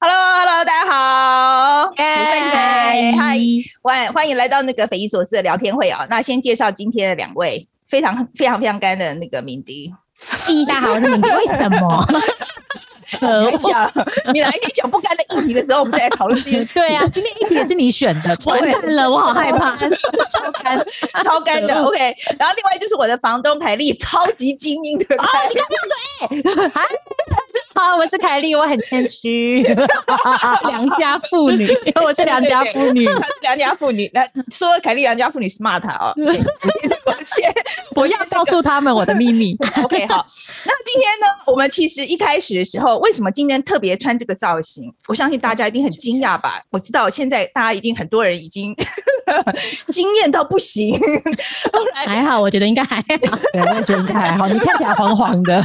Hello，Hello，大家好，嗨，嗨，欢欢迎来到那个匪夷所思的聊天会啊。那先介绍今天的两位非常非常非常干的那个敏迪。大家好，我是敏迪。为什么？我讲，你来你讲不干的议题的时候，我们再来讨论这些。对啊，今天议题也是你选的，完蛋了，我好害怕，超干，超干的。OK，然后另外就是我的房东凯丽，超级精英的。哦，你不要闭嘴。好，我是凯丽，我很谦虚，良家妇女，我是良家妇女，她是良家妇女。来说凯丽良家妇女 smart 哦，我先不要告诉他们我的秘密。OK，好，那今天呢，我们其实一开始的时候，为什么今天特别穿这个造型？我相信大家一定很惊讶吧？我知道现在大家一定很多人已经 惊艳到不行。还好，我觉得应该还好，对，我觉得应该还好。你看起来黄黄的，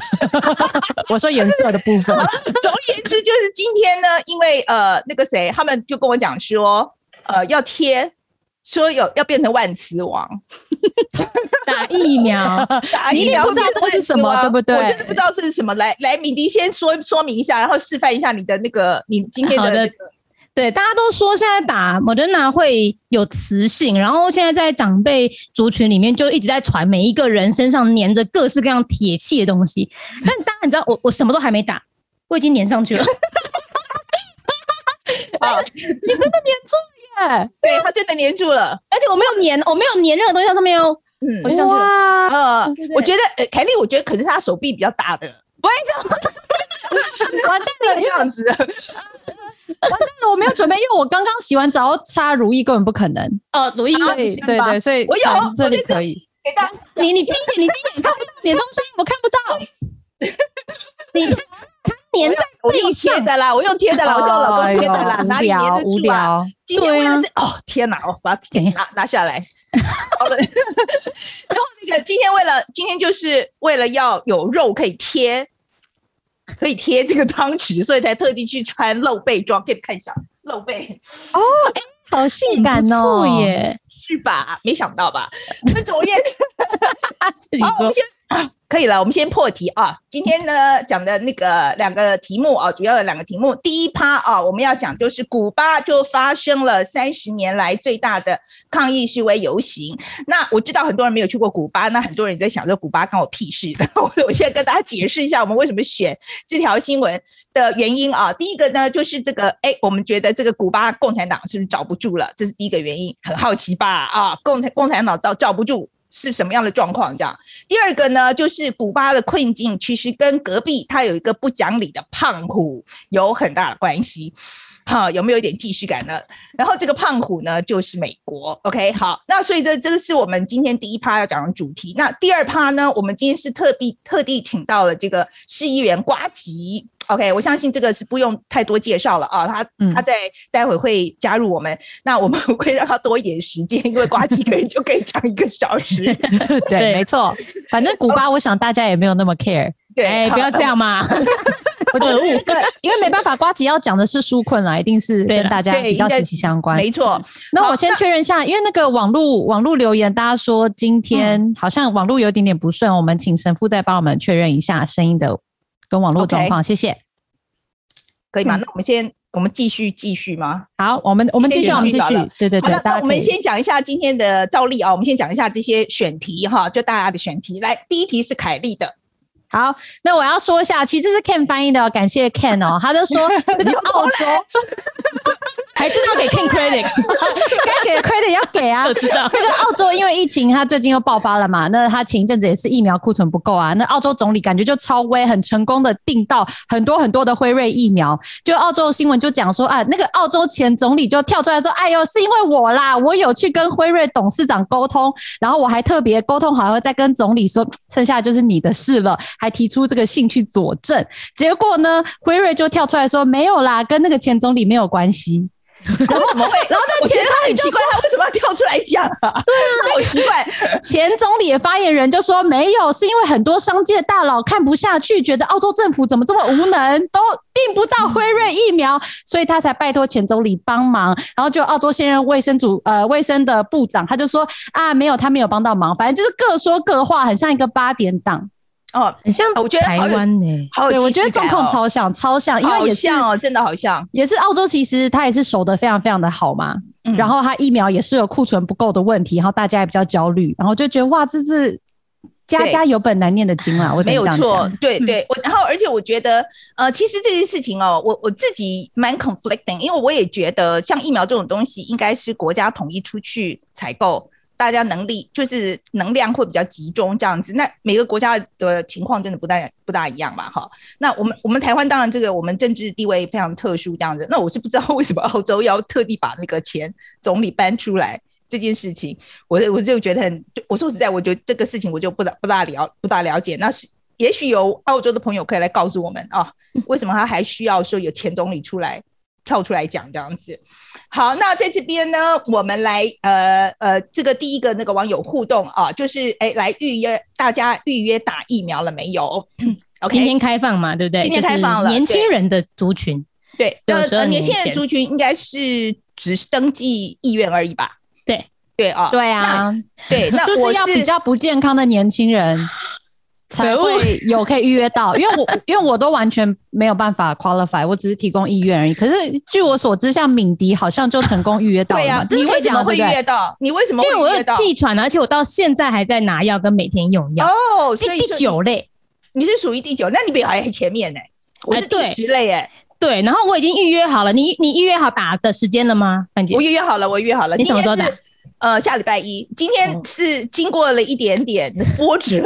我说颜色的部分。总而言之，就是今天呢，因为呃，那个谁，他们就跟我讲说，呃，要贴，说有要变成万磁王，打疫苗，打疫苗，你不知道这个是什么，对不对？我真的不知道这是什么。来来，米迪先说说明一下，然后示范一下你的那个你今天的那个。对，大家都说现在打 Moderna 会有磁性，然后现在在长辈族群里面就一直在传，每一个人身上粘着各式各样铁器的东西。但当然，你知道我我什么都还没打，我已经粘上去了。啊，你真的粘住耶！对，他真的粘住了，而且我没有粘，我没有粘任何东西在上面哦。嗯，我就上去了。哇，嗯，我觉得呃，凯丽，我觉得可能是他手臂比较大的。我跟你讲，完蛋了，这样子。完蛋了，我没有准备，因为我刚刚洗完澡擦如意，根本不可能。哦，乳液对对对，所以我有这里可以。你你近一点，你近一点，你看不到你的东西，我看不到。你它粘在背上的啦，我用贴的啦，我叫老公贴的啦，哪里粘得住啊？对啊，哦天哪，我把它拿拿下来。好了，然后那个今天为了今天就是为了要有肉可以贴。可以贴这个汤匙，所以才特地去穿露背装，可以看一下露背哦，哎、欸，好性感哦，耶，是吧？没想到吧？那昨天，好，我们先。可以了，我们先破题啊。今天呢讲的那个两个题目啊，主要的两个题目。第一趴啊，我们要讲就是古巴就发生了三十年来最大的抗议示威游行。那我知道很多人没有去过古巴，那很多人在想说古巴关我屁事。我我现在跟大家解释一下，我们为什么选这条新闻的原因啊。第一个呢，就是这个，哎，我们觉得这个古巴共产党是不是罩不住了？这是第一个原因，很好奇吧？啊，共产共产党罩罩不住。是什么样的状况？这样，第二个呢，就是古巴的困境，其实跟隔壁它有一个不讲理的胖虎有很大的关系。哈，有没有一点既视感呢？然后这个胖虎呢，就是美国。OK，好，那所以这这个是我们今天第一趴要讲的主题。那第二趴呢，我们今天是特地特地请到了这个市议员瓜吉。OK，我相信这个是不用太多介绍了啊，他他在待会会加入我们，嗯、那我们 会让他多一点时间，因为瓜吉一个人就可以讲一个小时。对，没错，反正古巴，我想大家也没有那么 care。对，欸、不要这样嘛。我觉得对，因为没办法，瓜吉要讲的是纾困啦，一定是跟大家比较息息相关。没错，那我先确认一下，因为那个网络网络留言，大家说今天好像网络有一点点不顺，我们请神父再帮我们确认一下声音的。跟网络状况，谢谢，可以吗？那我们先，我们继续继续吗？好，我们我们继续，我们继续，对对对。那我们先讲一下今天的照例啊，我们先讲一下这些选题哈，就大家的选题。来，第一题是凯丽的。好，那我要说一下，其实这是 Ken 翻译的，感谢 Ken 哦，他就说 这个澳洲。还知道给 King credit，该给的 credit 要给啊！我知道那个澳洲因为疫情，它最近又爆发了嘛，那他前一阵子也是疫苗库存不够啊。那澳洲总理感觉就超威，很成功的订到很多很多的辉瑞疫苗。就澳洲新闻就讲说啊，那个澳洲前总理就跳出来说：“哎呦，是因为我啦，我有去跟辉瑞董事长沟通，然后我还特别沟通好，要再跟总理说，剩下就是你的事了，还提出这个信去佐证。结果呢，辉瑞就跳出来说没有啦，跟那个前总理没有关系。”然后怎么会？然后那前总理就说：“他为什么要跳出来讲啊？”对啊，好奇怪。前总理的发言人就说：“没有，是因为很多商界大佬看不下去，觉得澳洲政府怎么这么无能，都订不到辉瑞疫苗，所以他才拜托前总理帮忙。然后就澳洲现任卫生组呃卫生的部长，他就说：啊，没有，他没有帮到忙，反正就是各说各话，很像一个八点档。”哦，很像我觉得台湾呢，对，我觉得状况超像，超像，因为也像哦，真的好像，也是澳洲，其实它也是守得非常非常的好嘛。嗯、然后它疫苗也是有库存不够的问题，然后大家也比较焦虑，然后就觉得哇，这是家家有本难念的经啊，我没有错，对对，我然后而且我觉得呃，其实这件事情哦，我我自己蛮 conflicting，因为我也觉得像疫苗这种东西，应该是国家统一出去采购。大家能力就是能量会比较集中这样子，那每个国家的情况真的不大不大一样吧？哈，那我们我们台湾当然这个我们政治地位非常特殊这样子，那我是不知道为什么澳洲要特地把那个前总理搬出来这件事情，我我就觉得很，我说实在，我觉得这个事情我就不大不大了不大了解，那是也许有澳洲的朋友可以来告诉我们啊，为什么他还需要说有前总理出来？跳出来讲这样子，好，那在这边呢，我们来呃呃，这个第一个那个网友互动啊，就是哎，来预约大家预约打疫苗了没有？OK，今天开放嘛，对不对？今天开放了，年轻人的族群，对，呃，年轻人族群应该是只是登记意愿而已吧？对，对啊，对啊，对，那 就是要比较不健康的年轻人。才会 有可以预约到，因为我 因为我都完全没有办法 qualify，我只是提供意愿而已。可是据我所知，像敏迪好像就成功预约到了。对呀、啊，你为什么会预约到？你为什么？因为我有气喘，而且我到现在还在拿药跟每天用药。哦，第第九类，你是属于第九，那你比我还前面呢、欸？我是第十类哎、欸，对。然后我已经预约好了，你你预约好打的时间了吗？范姐，我预约好了，我预约好了。你什么时候打？呃，下礼拜一，今天是经过了一点点 波折。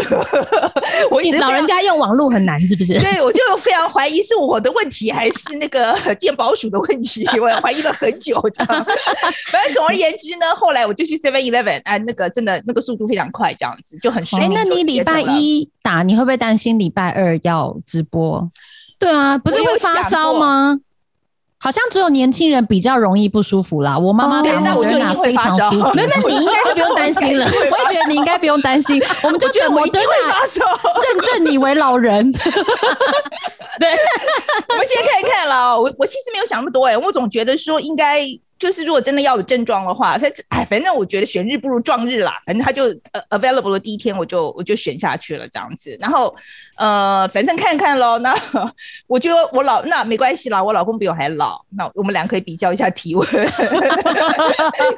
我你老人家用网络很难，是不是？对，我就非常怀疑是我的问题，还是那个健保署的问题？我怀疑了很久，这样。反正总而言之呢，后来我就去 Seven Eleven，哎，那个真的那个速度非常快，这样子就很顺利。哎，那你礼拜一打，你会不会担心礼拜二要直播？对啊，不是会发烧吗？好像只有年轻人比较容易不舒服啦。我妈妈打莫德纳非常舒服。那那你应该是不用担心了。我也觉得你应该不用担心。我们就觉得莫德纳认证你为老人。对，我们先看一看了。我我其实没有想那么多哎，我总觉得说应该。就是如果真的要有症状的话，他哎，反正我觉得选日不如撞日啦。反正他就呃 available 的第一天，我就我就选下去了这样子。然后呃，反正看看喽。那 我觉得我老那没关系啦，我老公比我还老。那我们俩可以比较一下体温，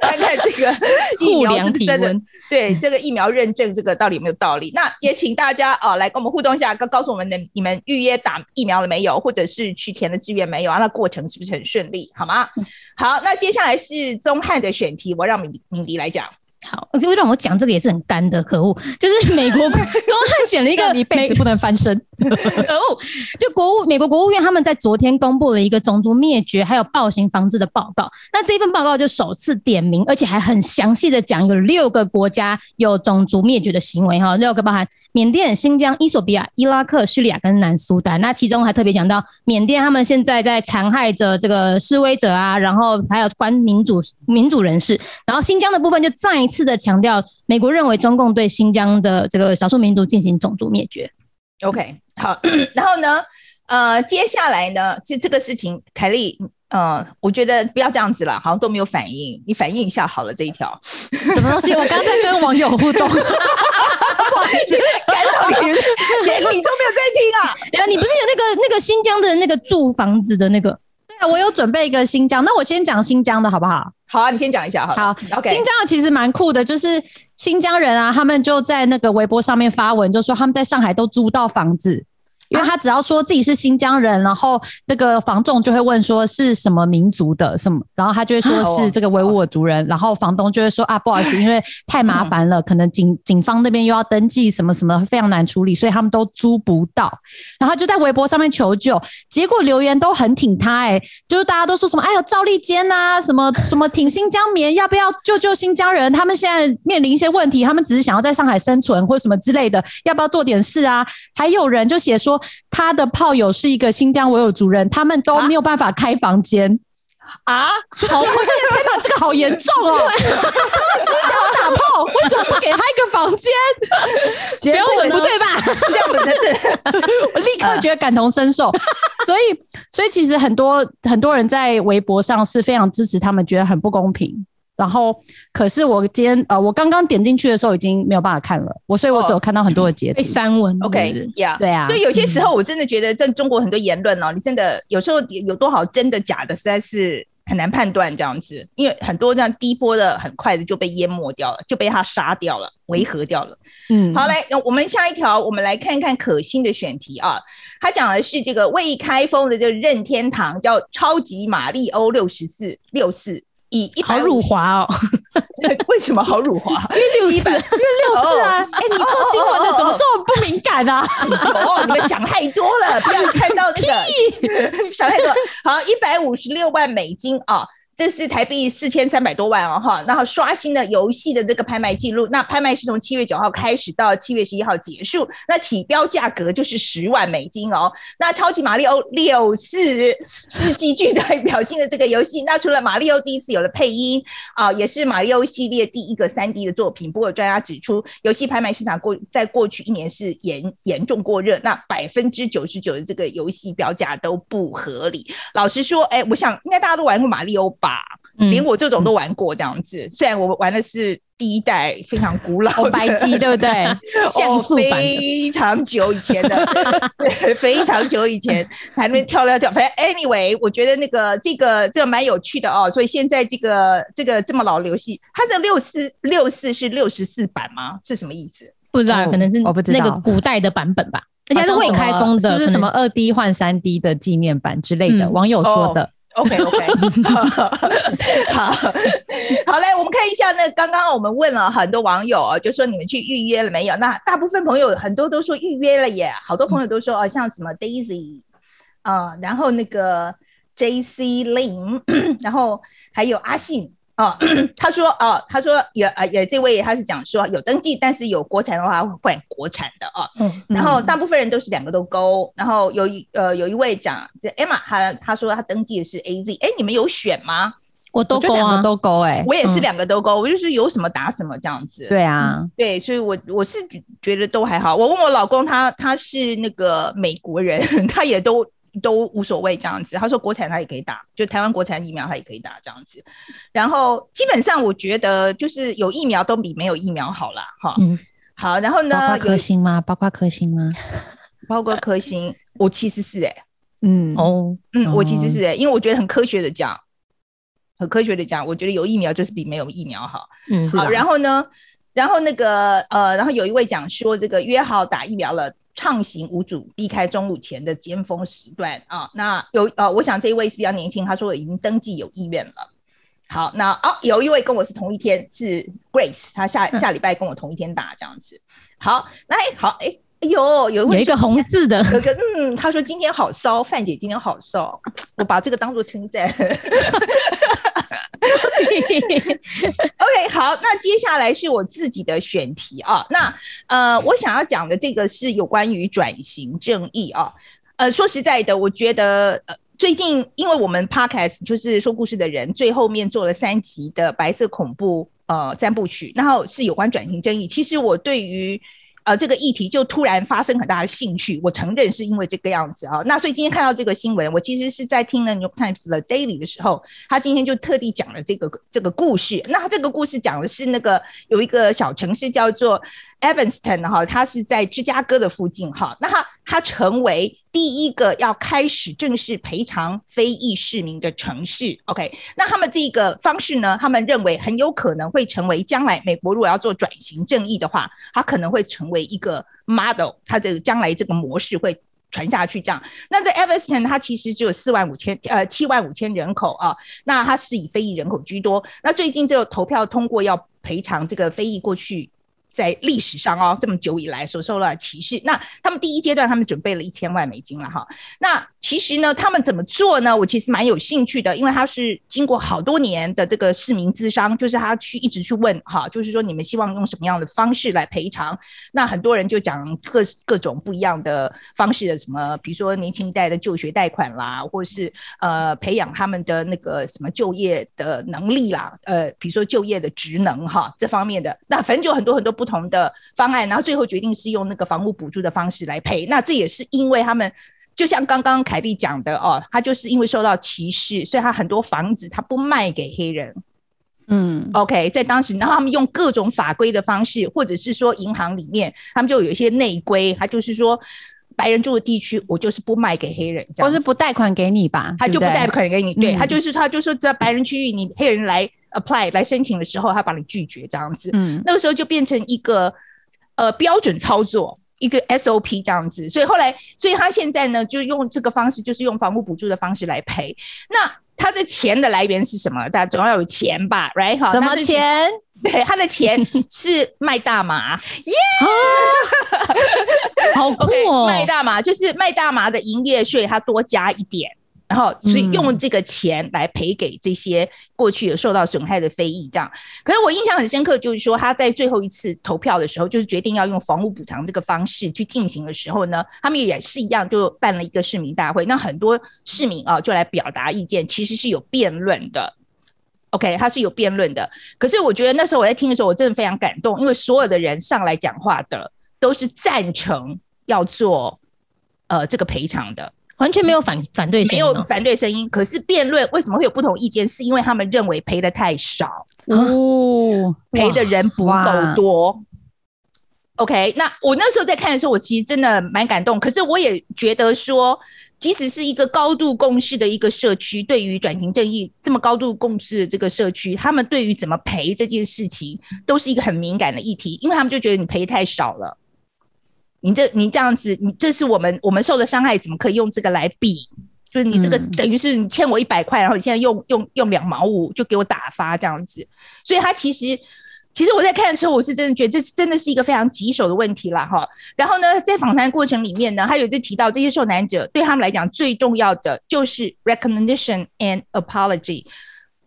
看看这个疫苗是不是真的。对这个疫苗认证这个到底有没有道理？那也请大家啊、呃、来跟我们互动一下，告告诉我们的你们预约打疫苗了没有，或者是去填的志愿没有啊？那过程是不是很顺利？好吗？好，那接下来是钟汉的选题，我让敏敏迪来讲。好，因为让我讲这个也是很干的，可恶！就是美国 中汉选了一个一辈子不能翻身，可恶！就国务美国国务院他们在昨天公布了一个种族灭绝还有暴行防治的报告。那这份报告就首次点名，而且还很详细的讲有六个国家有种族灭绝的行为哈，六个包含缅甸、新疆、伊索比亚、伊拉克、叙利亚跟南苏丹。那其中还特别讲到缅甸他们现在在残害着这个示威者啊，然后还有关民主民主人士。然后新疆的部分就再一次的强调，美国认为中共对新疆的这个少数民族进行种族灭绝。OK，好，然后呢，呃，接下来呢，这这个事情，凯莉，呃，我觉得不要这样子了，好像都没有反应，你反应一下好了，这一条 什么东西？我刚才跟网友互动，不好意思，感到你连你都没有在听啊？对啊，你不是有那个那个新疆的那个住房子的那个？对啊，我有准备一个新疆，那我先讲新疆的好不好？好啊，你先讲一下好。好，OK。新疆的其实蛮酷的，就是新疆人啊，他们就在那个微博上面发文，就说他们在上海都租到房子。因为他只要说自己是新疆人，然后那个房仲就会问说是什么民族的什么，然后他就会说是这个维吾尔族人，然后房东就会说啊，不好意思，因为太麻烦了，可能警警方那边又要登记什么什么，非常难处理，所以他们都租不到。然后就在微博上面求救，结果留言都很挺他，哎，就是大家都说什么哎呦赵立坚呐，什么什么挺新疆棉，要不要救救新疆人？他们现在面临一些问题，他们只是想要在上海生存或什么之类的，要不要做点事啊？还有人就写说。他的炮友是一个新疆维吾尔族人，他们都没有办法开房间啊！好，我这个天哪，这个好严重哦！他们只是想要打炮，为什么不给他一个房间？标准不对吧？这样子，这我立刻觉得感同身受。所以，所以其实很多很多人在微博上是非常支持他们，觉得很不公平。然后可是我今天呃，我刚刚点进去的时候已经没有办法看了，我所以我只有看到很多的截图。被删文，OK，Yeah，对啊。所以有些时候我真的觉得在中国很多言论哦，你真的有时候有多少真的假的，实在是。很难判断这样子，因为很多这样低波的很快的就被淹没掉了，就被他杀掉了，维和掉了。嗯，好，来，我们下一条，我们来看看可心的选题啊。他讲的是这个未开封的这个任天堂叫超级玛丽欧六十四六四。以一好辱华哦，为什么好辱华？因为六四，因为六四啊！哎，你做新闻的怎么这么不敏感啊？哦，你们想太多了，不要看到那个，想太多。好，一百五十六万美金啊。这是台币四千三百多万哦，哈，然后刷新了游戏的这个拍卖记录。那拍卖是从七月九号开始到七月十一号结束，那起标价格就是十万美金哦。那超级马利欧六四是极具代表性的这个游戏。那除了马利欧第一次有了配音啊，也是马利欧系列第一个三 D 的作品。不过专家指出，游戏拍卖市场过在过去一年是严严重过热，那百分之九十九的这个游戏标价都不合理。老实说，哎，我想应该大家都玩过马利欧吧。连我这种都玩过这样子，嗯、虽然我玩的是第一代非常古老的白机，对不对？像素版非常久以前的，对，非常久以前还没跳跳跳。反正 anyway，我觉得那个这个这个蛮有趣的哦。所以现在这个这个这么老的游戏，它这六四六四是六十四版吗？是什么意思？不知道，可能是那个古代的版本吧。而且是未开封的，是不是什么二 D 换三 D 的纪念版之类的？嗯、网友说的。哦 OK OK，好，好嘞，我们看一下。那刚刚我们问了很多网友啊，就说你们去预约了没有？那大部分朋友很多都说预约了耶，好多朋友都说啊，像什么 Daisy 啊，然后那个 JC Lin，然后还有阿信。哦，他说哦，他说也啊也这位他是讲说有登记，但是有国产的话会换国产的啊。嗯，然后大部分人都是两个都勾，然后有一呃有一位讲这 Emma，他他说他登记的是 AZ，哎，你们有选吗？我都勾啊，都勾哎，我也是两个都勾，我就是有什么打什么这样子。对啊，对，所以我我是觉得都还好。我问我老公，他他是那个美国人，他也都。都无所谓这样子，他说国产他也可以打，就台湾国产疫苗他也可以打这样子。然后基本上我觉得就是有疫苗都比没有疫苗好啦。哈。嗯，好，然后呢？包括科兴吗？包括科兴吗？包括科兴，我其实是哎、欸，嗯哦，嗯，我其实是哎、欸，因为我觉得很科学的讲，很科学的讲，我觉得有疫苗就是比没有疫苗好。嗯，好，然后呢，然后那个呃，然后有一位讲说这个约好打疫苗了。畅行无阻，避开中午前的尖峰时段啊。那有呃，我想这一位是比较年轻，他说已经登记有意愿了。好，那哦，有一位跟我是同一天，是 Grace，他下下礼拜跟我同一天打这样子。好，来好，哎哎呦，有一位有一个红字的，有个嗯，他说今天好骚，范姐今天好骚，我把这个当做称赞。OK，好，那接下来是我自己的选题啊。那呃，我想要讲的这个是有关于转型正义啊。呃，说实在的，我觉得呃，最近因为我们 Podcast 就是说故事的人，最后面做了三集的白色恐怖呃三部曲，然后是有关转型正义。其实我对于呃，这个议题就突然发生很大的兴趣，我承认是因为这个样子啊。那所以今天看到这个新闻，我其实是在听了《New York Times》的 Daily 的时候，他今天就特地讲了这个这个故事。那他这个故事讲的是那个有一个小城市叫做 Evanston 哈，它是在芝加哥的附近哈。那他他成为第一个要开始正式赔偿非裔市民的城市。OK，那他们这个方式呢，他们认为很有可能会成为将来美国如果要做转型正义的话，它可能会成为一个 model，它这个将来这个模式会传下去。这样，那在 Evanston 它其实只有四万五千呃七万五千人口啊，那它是以非裔人口居多。那最近就投票通过要赔偿这个非裔过去。在历史上哦，这么久以来所受到的歧视，那他们第一阶段他们准备了一千万美金了哈。那其实呢，他们怎么做呢？我其实蛮有兴趣的，因为他是经过好多年的这个市民咨商，就是他去一直去问哈，就是说你们希望用什么样的方式来赔偿？那很多人就讲各各种不一样的方式的，什么比如说年轻一代的就学贷款啦，或是呃培养他们的那个什么就业的能力啦，呃比如说就业的职能哈这方面的，那反正就很多很多。不同的方案，然后最后决定是用那个房屋补助的方式来赔。那这也是因为他们，就像刚刚凯莉讲的哦，他就是因为受到歧视，所以他很多房子他不卖给黑人，嗯，OK，在当时，然后他们用各种法规的方式，或者是说银行里面，他们就有一些内规，他就是说。白人住的地区，我就是不卖给黑人，这样或是不贷款给你吧，他就不贷款给你。对，对他就是他就说在白人区域，你黑人来 apply 来申请的时候，他把你拒绝这样子。嗯，那个时候就变成一个呃标准操作，一个 SOP 这样子。所以后来，所以他现在呢，就用这个方式，就是用房屋补助的方式来赔。那他的钱的来源是什么？大家总要有钱吧，right？好，什么钱？对，他的钱是卖大麻，耶、yeah! 好酷哦！卖大麻就是卖大麻的营业税，他多加一点，然后所以用这个钱来赔给这些过去有受到损害的非裔，这样。可是我印象很深刻，就是说他在最后一次投票的时候，就是决定要用房屋补偿这个方式去进行的时候呢，他们也是一样，就办了一个市民大会，那很多市民啊就来表达意见，其实是有辩论的。OK，他是有辩论的，可是我觉得那时候我在听的时候，我真的非常感动，因为所有的人上来讲话的都是赞成要做呃这个赔偿的，完全没有反反对声音，没有反对声音。可是辩论为什么会有不同意见？是因为他们认为赔的太少哦，赔的人不够多。OK，那我那时候在看的时候，我其实真的蛮感动，可是我也觉得说。即使是一个高度共识的一个社区，对于转型正义这么高度共识的这个社区，他们对于怎么赔这件事情，都是一个很敏感的议题，因为他们就觉得你赔太少了，你这你这样子，你这是我们我们受的伤害，怎么可以用这个来比？就是你这个等于是你欠我一百块，然后你现在用用用两毛五就给我打发这样子，所以他其实。其实我在看的时候，我是真的觉得这是真的是一个非常棘手的问题了哈。然后呢，在访谈过程里面呢，他有就提到这些受难者对他们来讲最重要的就是 recognition and apology。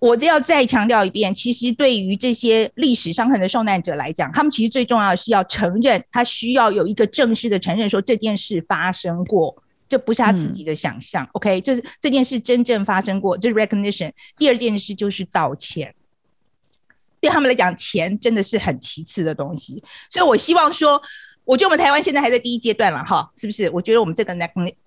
我这要再强调一遍，其实对于这些历史伤痕的受难者来讲，他们其实最重要的是要承认，他需要有一个正式的承认，说这件事发生过，这不是他自己的想象。嗯、OK，就是这件事真正发生过，这是 recognition。第二件事就是道歉。对他们来讲，钱真的是很其次的东西，所以我希望说，我觉得我们台湾现在还在第一阶段了，哈，是不是？我觉得我们这个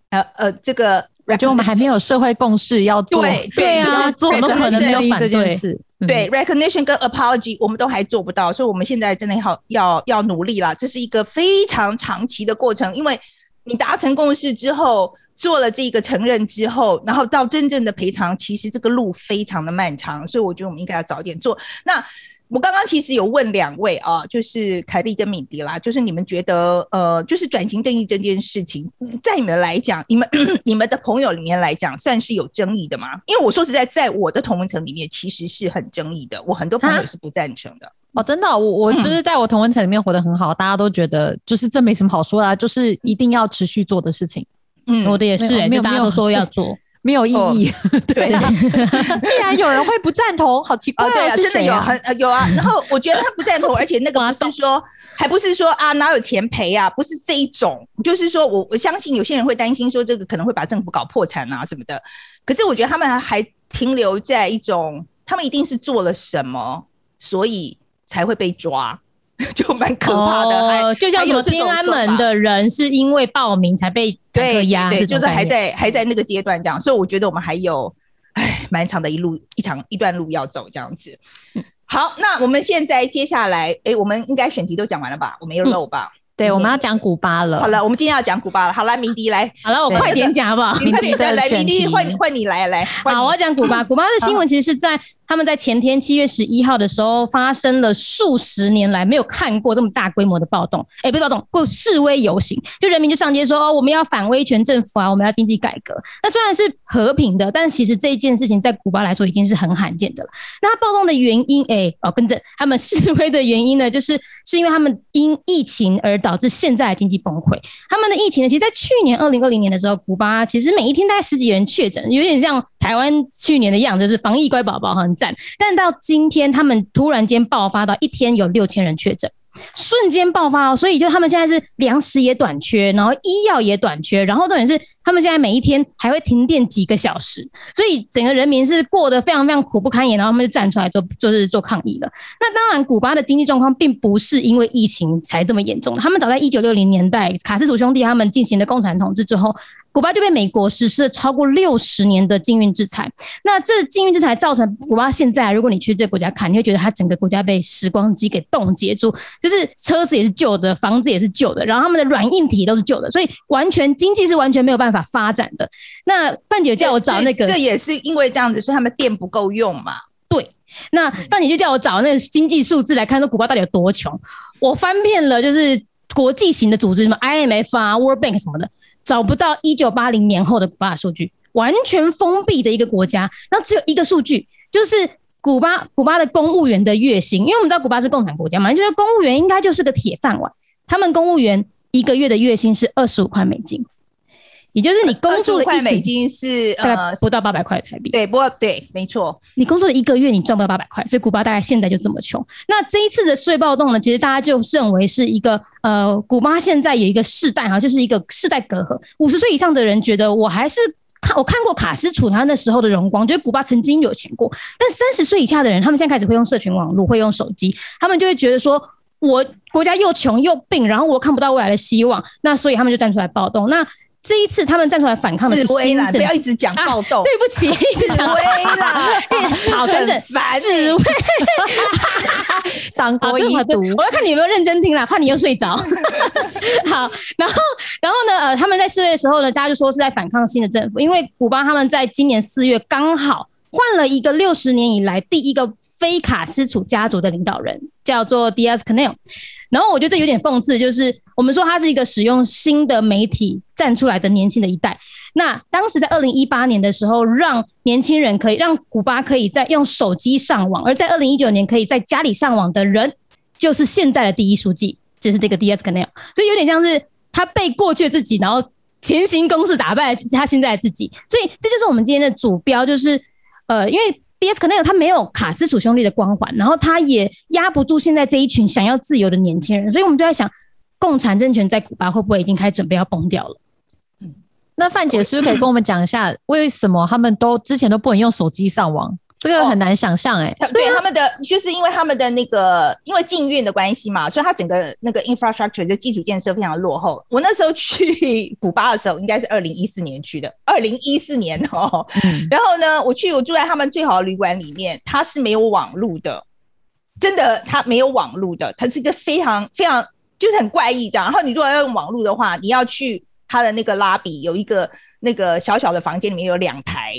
呃呃，这个，我觉得我们还没有 社会共识要做，对对啊，怎么可能没有反对这件事？对，recognition 跟 apology 我们都还做不到，所以我们现在真的要要要努力了，这是一个非常长期的过程，因为。你达成共识之后，做了这个承认之后，然后到真正的赔偿，其实这个路非常的漫长，所以我觉得我们应该要早点做。那我刚刚其实有问两位啊，就是凯莉跟敏迪啦，就是你们觉得呃，就是转型正义这件事情，在你们来讲，你们 你们的朋友里面来讲，算是有争议的吗？因为我说实在，在我的同文层里面，其实是很争议的，我很多朋友是不赞成的。哦，真的，我我就是在我同文层里面活得很好，嗯，大家都觉得就是这没什么好说啦，啊，就是一定要持续做的事情。嗯，我的也是，欸，没有大家都说要做，没有意义。哦，对啊，既然有人会不赞同，好奇怪，哦，对啊，真的有很有啊。然后我觉得他不赞同，而且那个不是说，还不是说啊哪有钱赔啊，不是这一种，就是说我我相信有些人会担心说这个可能会把政府搞破产啊什么的。可是我觉得他们还停留在一种，他们一定是做了什么，所以。才会被抓，就蛮可怕的。哦，就像什么天安门的人是因为报名才被对压，对，就是还在还在那个阶段这样。所以我觉得我们还有唉蛮长的一路一长一段路要走这样子。好，那我们现在接下来，哎、欸，我们应该选题都讲完了吧？我没有漏吧？嗯对，我们要讲古巴了。好了，我们今天要讲古巴了。好了，明迪来，好了，我快点讲好不好？你快点来，明迪换换你来来。好，我要讲古巴。古巴的新闻其实是在他们在前天七月十一号的时候发生了数十年来没有看过这么大规模的暴动。哎，不是暴动，过示威游行，就人民就上街说哦，我们要反威权政府啊，我们要经济改革。那虽然是和平的，但其实这一件事情在古巴来说已经是很罕见的了。那暴动的原因，哎，哦，跟着他们示威的原因呢，就是是因为他们因疫情而导致现在的经济崩溃，他们的疫情呢，其实，在去年二零二零年的时候，古巴其实每一天大概十几人确诊，有点像台湾去年的样子，是防疫乖宝宝很赞。但到今天，他们突然间爆发到一天有六千人确诊。瞬间爆发哦，所以就他们现在是粮食也短缺，然后医药也短缺，然后重点是他们现在每一天还会停电几个小时，所以整个人民是过得非常非常苦不堪言，然后他们就站出来做 就是做抗议了。那当然，古巴的经济状况并不是因为疫情才这么严重，他们早在一九六零年代卡斯楚兄弟他们进行了共产统治之后。古巴就被美国实施了超过六十年的禁运制裁。那这禁运制裁造成古巴现在，如果你去这个国家看，你会觉得它整个国家被时光机给冻结住，就是车子也是旧的，房子也是旧的，然后他们的软硬体都是旧的，所以完全经济是完全没有办法发展的。那范姐叫我找那个，这也是因为这样子，所以他们电不够用嘛。对，那范姐就叫我找那个经济数字来看，说古巴到底有多穷。我翻遍了，就是。国际型的组织，什么 IMF 啊、World Bank 什么的，找不到一九八零年后的古巴的数据，完全封闭的一个国家。那只有一个数据，就是古巴古巴的公务员的月薪，因为我们知道古巴是共产国家嘛，就是公务员应该就是个铁饭碗。他们公务员一个月的月薪是二十五块美金。也就是你工作了一金是呃不到八百块台币，对，不过对，没错，你工作了一个月，你赚不到八百块，所以古巴大概现在就这么穷。那这一次的税暴动呢，其实大家就认为是一个呃，古巴现在有一个世代哈，就是一个世代隔阂。五十岁以上的人觉得我还是看我看过卡斯楚他那时候的荣光，觉得古巴曾经有钱过。但三十岁以下的人，他们现在开始会用社群网络，会用手机，他们就会觉得说，我国家又穷又病，然后我看不到未来的希望，那所以他们就站出来暴动。那这一次他们站出来反抗的是新政，不要一直讲暴动、啊。对不起，一直讲威啦。好，跟着示威。党国一读，我要看你有没有认真听啦，怕你又睡着。好，然后，然后呢？呃，他们在示威的时候呢，大家就说是在反抗新的政府，因为古巴他们在今年四月刚好换了一个六十年以来第一个非卡斯楚家族的领导人，叫做 Diaz-Canel。然后我觉得这有点讽刺，就是我们说他是一个使用新的媒体站出来的年轻的一代。那当时在二零一八年的时候，让年轻人可以让古巴可以在用手机上网，而在二零一九年可以在家里上网的人，就是现在的第一书记，就是这个 Diaz-Canel。所以有点像是他被过去的自己，然后前行攻势打败了他现在的自己。所以这就是我们今天的主标，就是呃，因为。DS 可能有他没有卡斯楚兄弟的光环，然后他也压不住现在这一群想要自由的年轻人，所以我们就在想，共产政权在古巴会不会已经开始准备要崩掉了？嗯，那范姐是不是可以跟我们讲一下，为什么他们都之前都不能用手机上网？这个很难想象哎、欸，对他们的就是因为他们的那个因为禁运的关系嘛，所以他整个那个 infrastructure 的基础建设非常的落后。我那时候去古巴的时候，应该是二零一四年去的，二零一四年哦。然后呢，我去我住在他们最好的旅馆里面，它是没有网路的，真的，它没有网路的，它是一个非常非常就是很怪异这样。然后你如果要用网路的话，你要去他的那个 lobby 有一个那个小小的房间里面有两台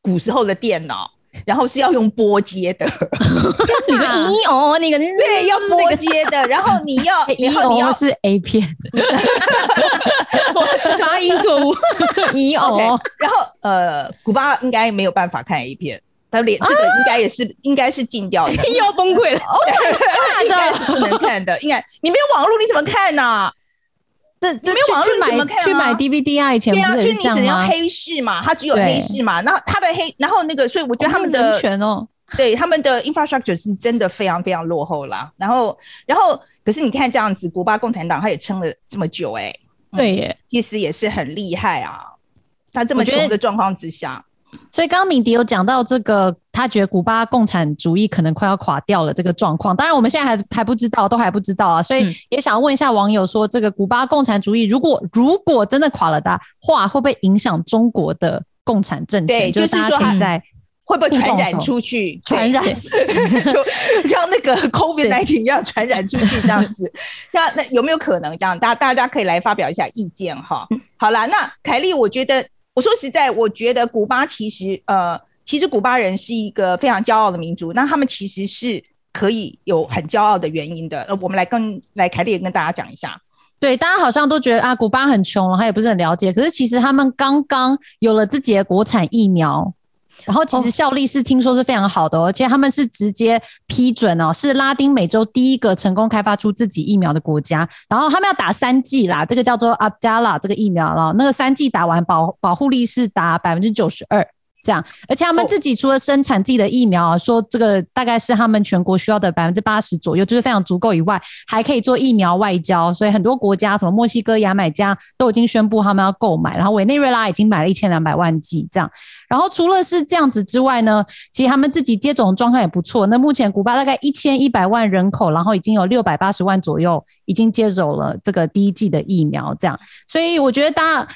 古时候的电脑。然后是要用拨接的，你说咦哦那个对，要拨接的，然后你要然后你要是 A 片，发音错误。咦哦，然后呃，古巴应该没有办法看 A 片，他连这个应该也是应该是禁掉的，要崩溃了，应该是不能看的，应该你没有网络你怎么看呢？那没有网络怎么看？去买 DVD 啊？以前？对啊，所以你只能用黑市嘛，它只有黑市嘛。然后它的黑，然后那个，所以我觉得他们的人权哦，对他们的 infrastructure 是真的非常非常落后啦。然后，然后，可是你看这样子，古巴共产党他也撑了这么久，哎，对耶，意思也是很厉害啊。他这么穷的状况之下。所以刚刚敏迪有讲到这个，他觉得古巴共产主义可能快要垮掉了这个状况。当然我们现在还还不知道，都还不知道啊。所以也想问一下网友说，这个古巴共产主义如果如果真的垮了的话，会不会影响中国的共产政权？对，就是说他在会不会传染出去？传染，就像那个 COVID-19 一样传染出去这样子。那那有没有可能这样？大大家可以来发表一下意见哈。好啦，那凯丽，我觉得。我说实在，我觉得古巴其实，呃，其实古巴人是一个非常骄傲的民族，那他们其实是可以有很骄傲的原因的。呃，我们来跟来凯莉跟大家讲一下。对，大家好像都觉得啊，古巴很穷，他也不是很了解。可是其实他们刚刚有了自己的国产疫苗。然后其实效力是听说是非常好的，哦，而且他们是直接批准哦，是拉丁美洲第一个成功开发出自己疫苗的国家。然后他们要打三剂啦，这个叫做 Abdala 这个疫苗了，那个三剂打完保保护力是达百分之九十二。这样，而且他们自己除了生产自己的疫苗啊，说这个大概是他们全国需要的百分之八十左右，就是非常足够以外，还可以做疫苗外交。所以很多国家，什么墨西哥、牙买加都已经宣布他们要购买，然后委内瑞拉已经买了一千两百万剂这样。然后除了是这样子之外呢，其实他们自己接种状况也不错。那目前古巴大概一千一百万人口，然后已经有六百八十万左右已经接种了这个第一剂的疫苗，这样。所以我觉得大家。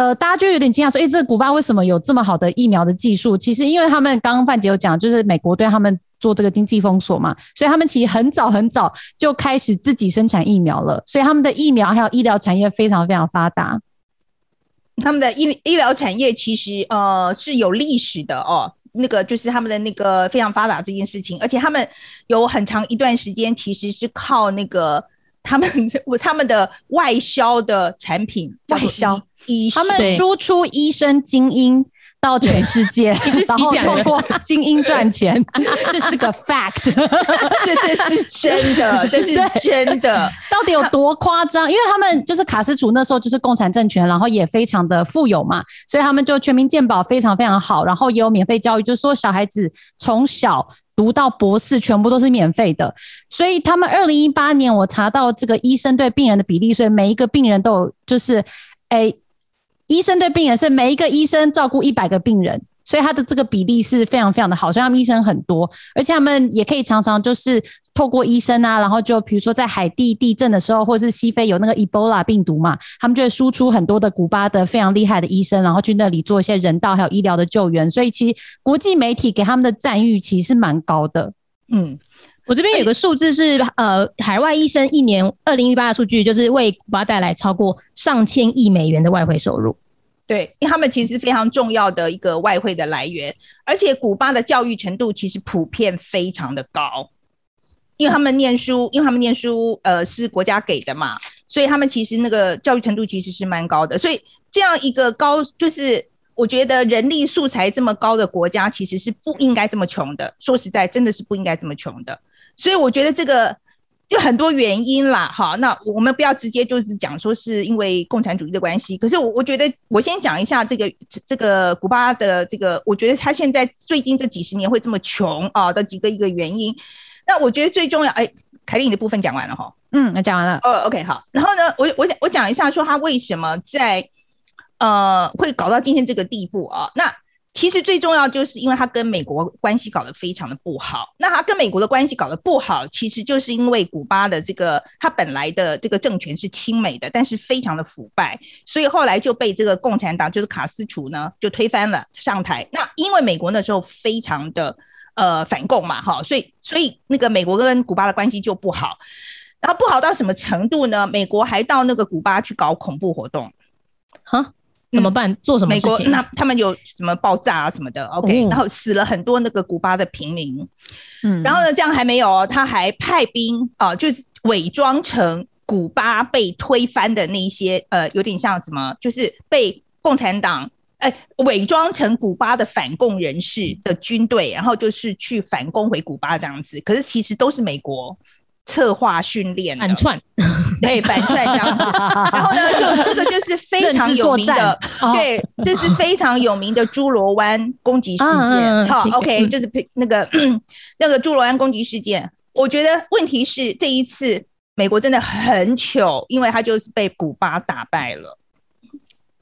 呃，大家就有点惊讶，说，诶，这个古巴为什么有这么好的疫苗的技术？其实，因为他们刚刚范姐有讲，就是美国对他们做这个经济封锁嘛，所以他们其实很早很早就开始自己生产疫苗了，所以他们的疫苗还有医疗产业非常非常发达。他们的医医疗产业其实呃是有历史的哦，那个就是他们的那个非常发达这件事情，而且他们有很长一段时间其实是靠那个。他们 他们的外销的产品，外销医，他们输出医生精英到全世界，然后通过精英赚钱，这是个 fact，这这是真的，这是真的。到底有多夸张？因为他们就是卡斯楚那时候就是共产政权，然后也非常的富有嘛，所以他们就全民健保非常非常好，然后也有免费教育，就是说小孩子从小。读到博士全部都是免费的，所以他们二零一八年我查到这个医生对病人的比例，所以每一个病人都有就是，诶，医生对病人是每一个医生照顾一百个病人。所以他的这个比例是非常非常的好，所以他们医生很多，而且他们也可以常常就是透过医生啊，然后就比如说在海地地震的时候，或者是西非有那个 Ebola 病毒嘛，他们就会输出很多的古巴的非常厉害的医生，然后去那里做一些人道还有医疗的救援。所以其实国际媒体给他们的赞誉其实是蛮高的。嗯，我这边有个数字是呃，海外医生一年二零一八的数据，就是为古巴带来超过上千亿美元的外汇收入。对，因为他们其实非常重要的一个外汇的来源，而且古巴的教育程度其实普遍非常的高，因为他们念书，因为他们念书，呃，是国家给的嘛，所以他们其实那个教育程度其实是蛮高的，所以这样一个高，就是我觉得人力素材这么高的国家，其实是不应该这么穷的。说实在，真的是不应该这么穷的，所以我觉得这个。就很多原因啦，好，那我们不要直接就是讲说是因为共产主义的关系。可是我我觉得，我先讲一下这个这个古巴的这个，我觉得他现在最近这几十年会这么穷啊的几个一个原因。那我觉得最重要，哎，凯莉你的部分讲完了哈，嗯，那讲完了。哦，OK，好。然后呢，我我我讲一下说他为什么在呃会搞到今天这个地步啊？那。其实最重要就是因为他跟美国关系搞得非常的不好。那他跟美国的关系搞得不好，其实就是因为古巴的这个他本来的这个政权是亲美的，但是非常的腐败，所以后来就被这个共产党就是卡斯楚呢就推翻了上台。那因为美国那时候非常的呃反共嘛，哈，所以所以那个美国跟古巴的关系就不好。然后不好到什么程度呢？美国还到那个古巴去搞恐怖活动，哈。怎么办？做什么事情？美国那他们有什么爆炸啊什么的？OK，然后死了很多那个古巴的平民。嗯，然后呢，这样还没有，他还派兵啊，就是伪装成古巴被推翻的那些呃，有点像什么，就是被共产党哎伪装成古巴的反共人士的军队，然后就是去反攻回古巴这样子。可是其实都是美国。策划训练反串，对反串这样子，然后呢，就这个就是非常有名的，对，这是非常有名的侏罗湾攻击事件。好，OK，就是那个 那个侏罗湾攻击事件。我觉得问题是这一次美国真的很糗，因为他就是被古巴打败了。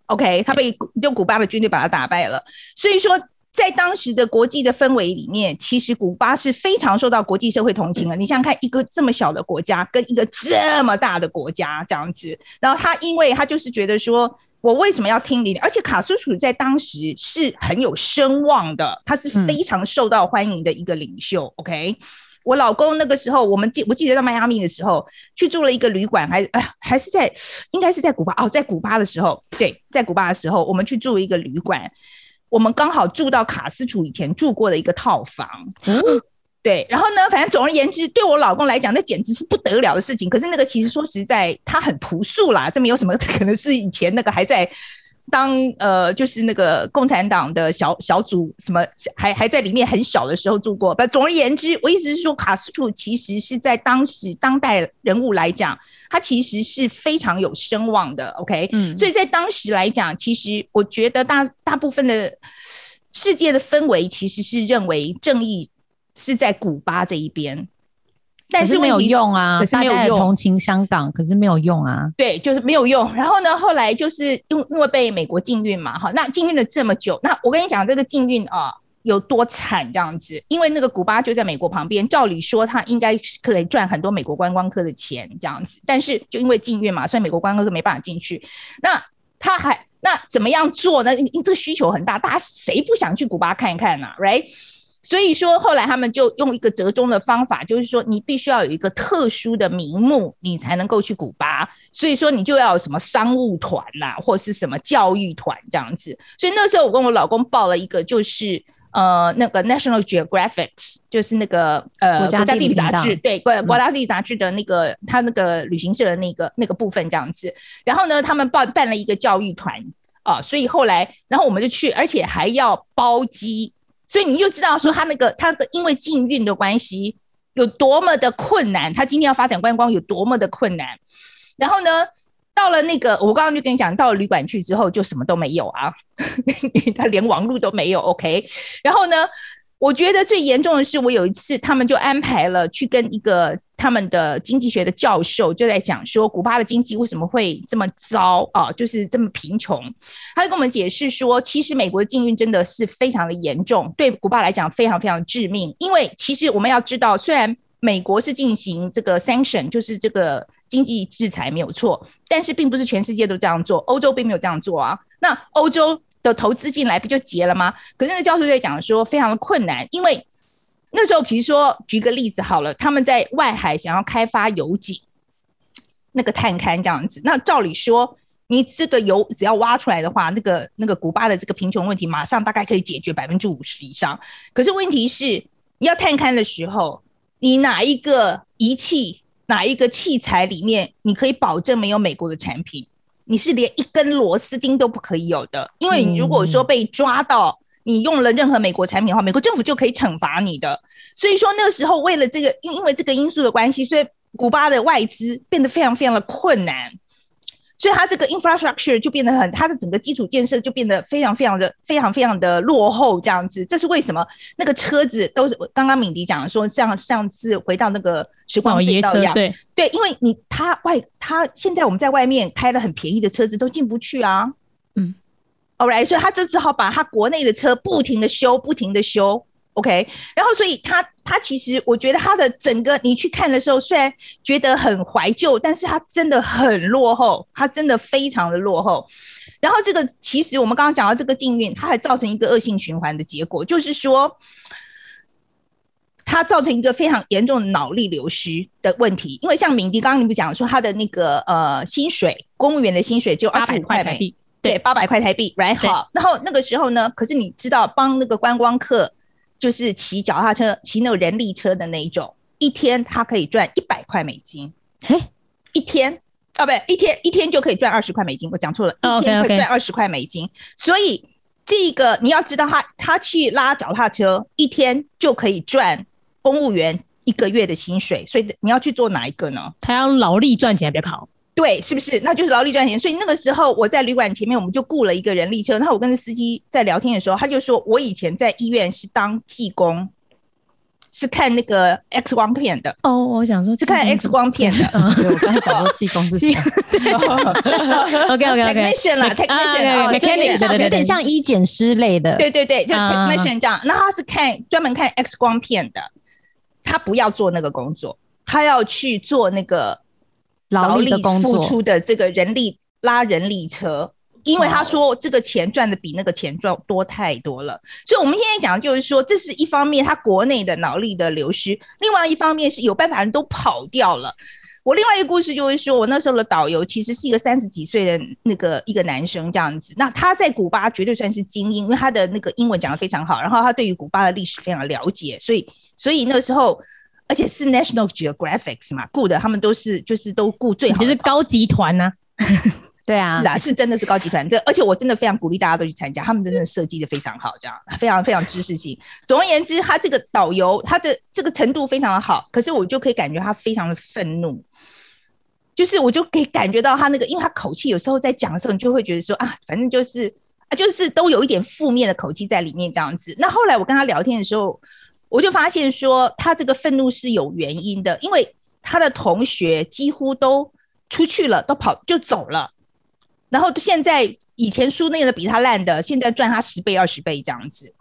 OK，他被用古巴的军队把他打败了，所以说。在当时的国际的氛围里面，其实古巴是非常受到国际社会同情的。你想想看，一个这么小的国家跟一个这么大的国家这样子，然后他因为他就是觉得说，我为什么要听你的？而且卡斯楚在当时是很有声望的，他是非常受到欢迎的一个领袖。OK，我老公那个时候，我们记我记得在迈阿密的时候去住了一个旅馆，还哎还是在应该是在古巴哦，在古巴的时候，对，在古巴的时候，我们去住了一个旅馆。我们刚好住到卡斯楚以前住过的一个套房，对，然后呢，反正总而言之，对我老公来讲，那简直是不得了的事情。可是那个其实说实在，他很朴素啦，这没有什么，可能是以前那个还在。当呃，就是那个共产党的小小组什么还还在里面很小的时候住过。不，总而言之，我意思是说，卡斯楚其实是在当时当代人物来讲，他其实是非常有声望的。OK，嗯，所以在当时来讲，其实我觉得大大部分的世界的氛围其实是认为正义是在古巴这一边。但是，是没有用啊，可是没有用。大家同情香港，可是没有用啊。对，就是没有用。然后呢，后来就是因因为被美国禁运嘛，哈，那禁运了这么久，那我跟你讲这个禁运啊有多惨这样子。因为那个古巴就在美国旁边，照理说他应该是可以赚很多美国观光客的钱这样子，但是就因为禁运嘛，所以美国观光客没办法进去。那他还那怎么样做呢？你这个需求很大，大家谁不想去古巴看一看呢、啊？Right？所以说后来他们就用一个折中的方法，就是说你必须要有一个特殊的名目，你才能够去古巴。所以说你就要有什么商务团呐，或是什么教育团这样子。所以那时候我跟我老公报了一个，就是。呃，那个 National Geographic 就是那个呃国家地理杂志，对，国国家地理杂志的那个他那个旅行社的那个那个部分这样子。然后呢，他们办办了一个教育团啊，所以后来，然后我们就去，而且还要包机，所以你就知道说他那个他的因为禁运的关系有多么的困难，他今天要发展观光有多么的困难。然后呢，到了那个，我刚刚就跟你讲，到了旅馆去之后就什么都没有啊，他连网络都没有。OK，然后呢，我觉得最严重的是，我有一次他们就安排了去跟一个他们的经济学的教授就在讲说，古巴的经济为什么会这么糟啊，就是这么贫穷。他就跟我们解释说，其实美国的禁运真的是非常的严重，对古巴来讲非常非常致命。因为其实我们要知道，虽然美国是进行这个 sanction，就是这个经济制裁没有错，但是并不是全世界都这样做，欧洲并没有这样做啊。那欧洲的投资进来不就结了吗？可是那教授在讲说非常的困难，因为那时候比如说举个例子好了，他们在外海想要开发油井，那个探勘这样子，那照理说你这个油只要挖出来的话，那个那个古巴的这个贫穷问题马上大概可以解决百分之五十以上。可是问题是你要探勘的时候。你哪一个仪器、哪一个器材里面，你可以保证没有美国的产品？你是连一根螺丝钉都不可以有的，因为你如果说被抓到你用了任何美国产品的话，美国政府就可以惩罚你的。所以说那个时候为了这个，因因为这个因素的关系，所以古巴的外资变得非常非常的困难。所以它这个 infrastructure 就变得很，它的整个基础建设就变得非常非常的非常非常的落后这样子。这是为什么？那个车子都是刚刚敏迪讲的说，像上次回到那个时光隧道一样，对对，因为你它外它现在我们在外面开了很便宜的车子都进不去啊，嗯 right，所以他就只好把他国内的车不停的修，不停的修。OK，然后所以他他其实我觉得他的整个你去看的时候，虽然觉得很怀旧，但是他真的很落后，他真的非常的落后。然后这个其实我们刚刚讲到这个禁运，它还造成一个恶性循环的结果，就是说它造成一个非常严重的脑力流失的问题。因为像敏迪刚刚你不讲说他的那个呃薪水，公务员的薪水就二十五块台币，对，八百块台币，right 好。然后那个时候呢，可是你知道帮那个观光客。就是骑脚踏车、骑那种人力车的那一种，一天他可以赚一百块美金。嘿，一天啊，不对，一天一天就可以赚二十块美金。我讲错了，一天可以赚二十块美金。所以这个你要知道他，他他去拉脚踏车，一天就可以赚公务员一个月的薪水。所以你要去做哪一个呢？他要劳力赚钱，别考。对，是不是？那就是劳力赚钱。所以那个时候我在旅馆前面，我们就雇了一个人力车。然后我跟司机在聊天的时候，他就说：“我以前在医院是当技工，是看那个 X 光片的。”哦，我想说，是看 X 光片的。对，我刚才想说技工是什么？对，OK OK OK，technician 啦，technician，有点像医检师类的。对对对，就 technician 这样。那他是看专门看 X 光片的，他不要做那个工作，他要去做那个。劳力付出的这个人力拉人力车，因为他说这个钱赚的比那个钱赚多太多了，所以我们现在讲的就是说，这是一方面他国内的脑力的流失，另外一方面是有办法人都跑掉了。我另外一个故事就是说，我那时候的导游其实是一个三十几岁的那个一个男生这样子，那他在古巴绝对算是精英，因为他的那个英文讲得非常好，然后他对于古巴的历史非常了解，所以所以那时候。而且是 National Geographic 嘛，雇的他们都是就是都雇最好，就是高级团呐。对啊，是啊，是真的是高级团。这而且我真的非常鼓励大家都去参加，他们真的设计的非常好，这样非常非常知识性。总而言之，他这个导游他的这个程度非常的好，可是我就可以感觉他非常的愤怒，就是我就可以感觉到他那个，因为他口气有时候在讲的时候，你就会觉得说啊，反正就是啊，就是都有一点负面的口气在里面这样子。那后来我跟他聊天的时候。我就发现说，他这个愤怒是有原因的，因为他的同学几乎都出去了，都跑就走了，然后现在以前书念的比他烂的，现在赚他十倍二十倍这样子，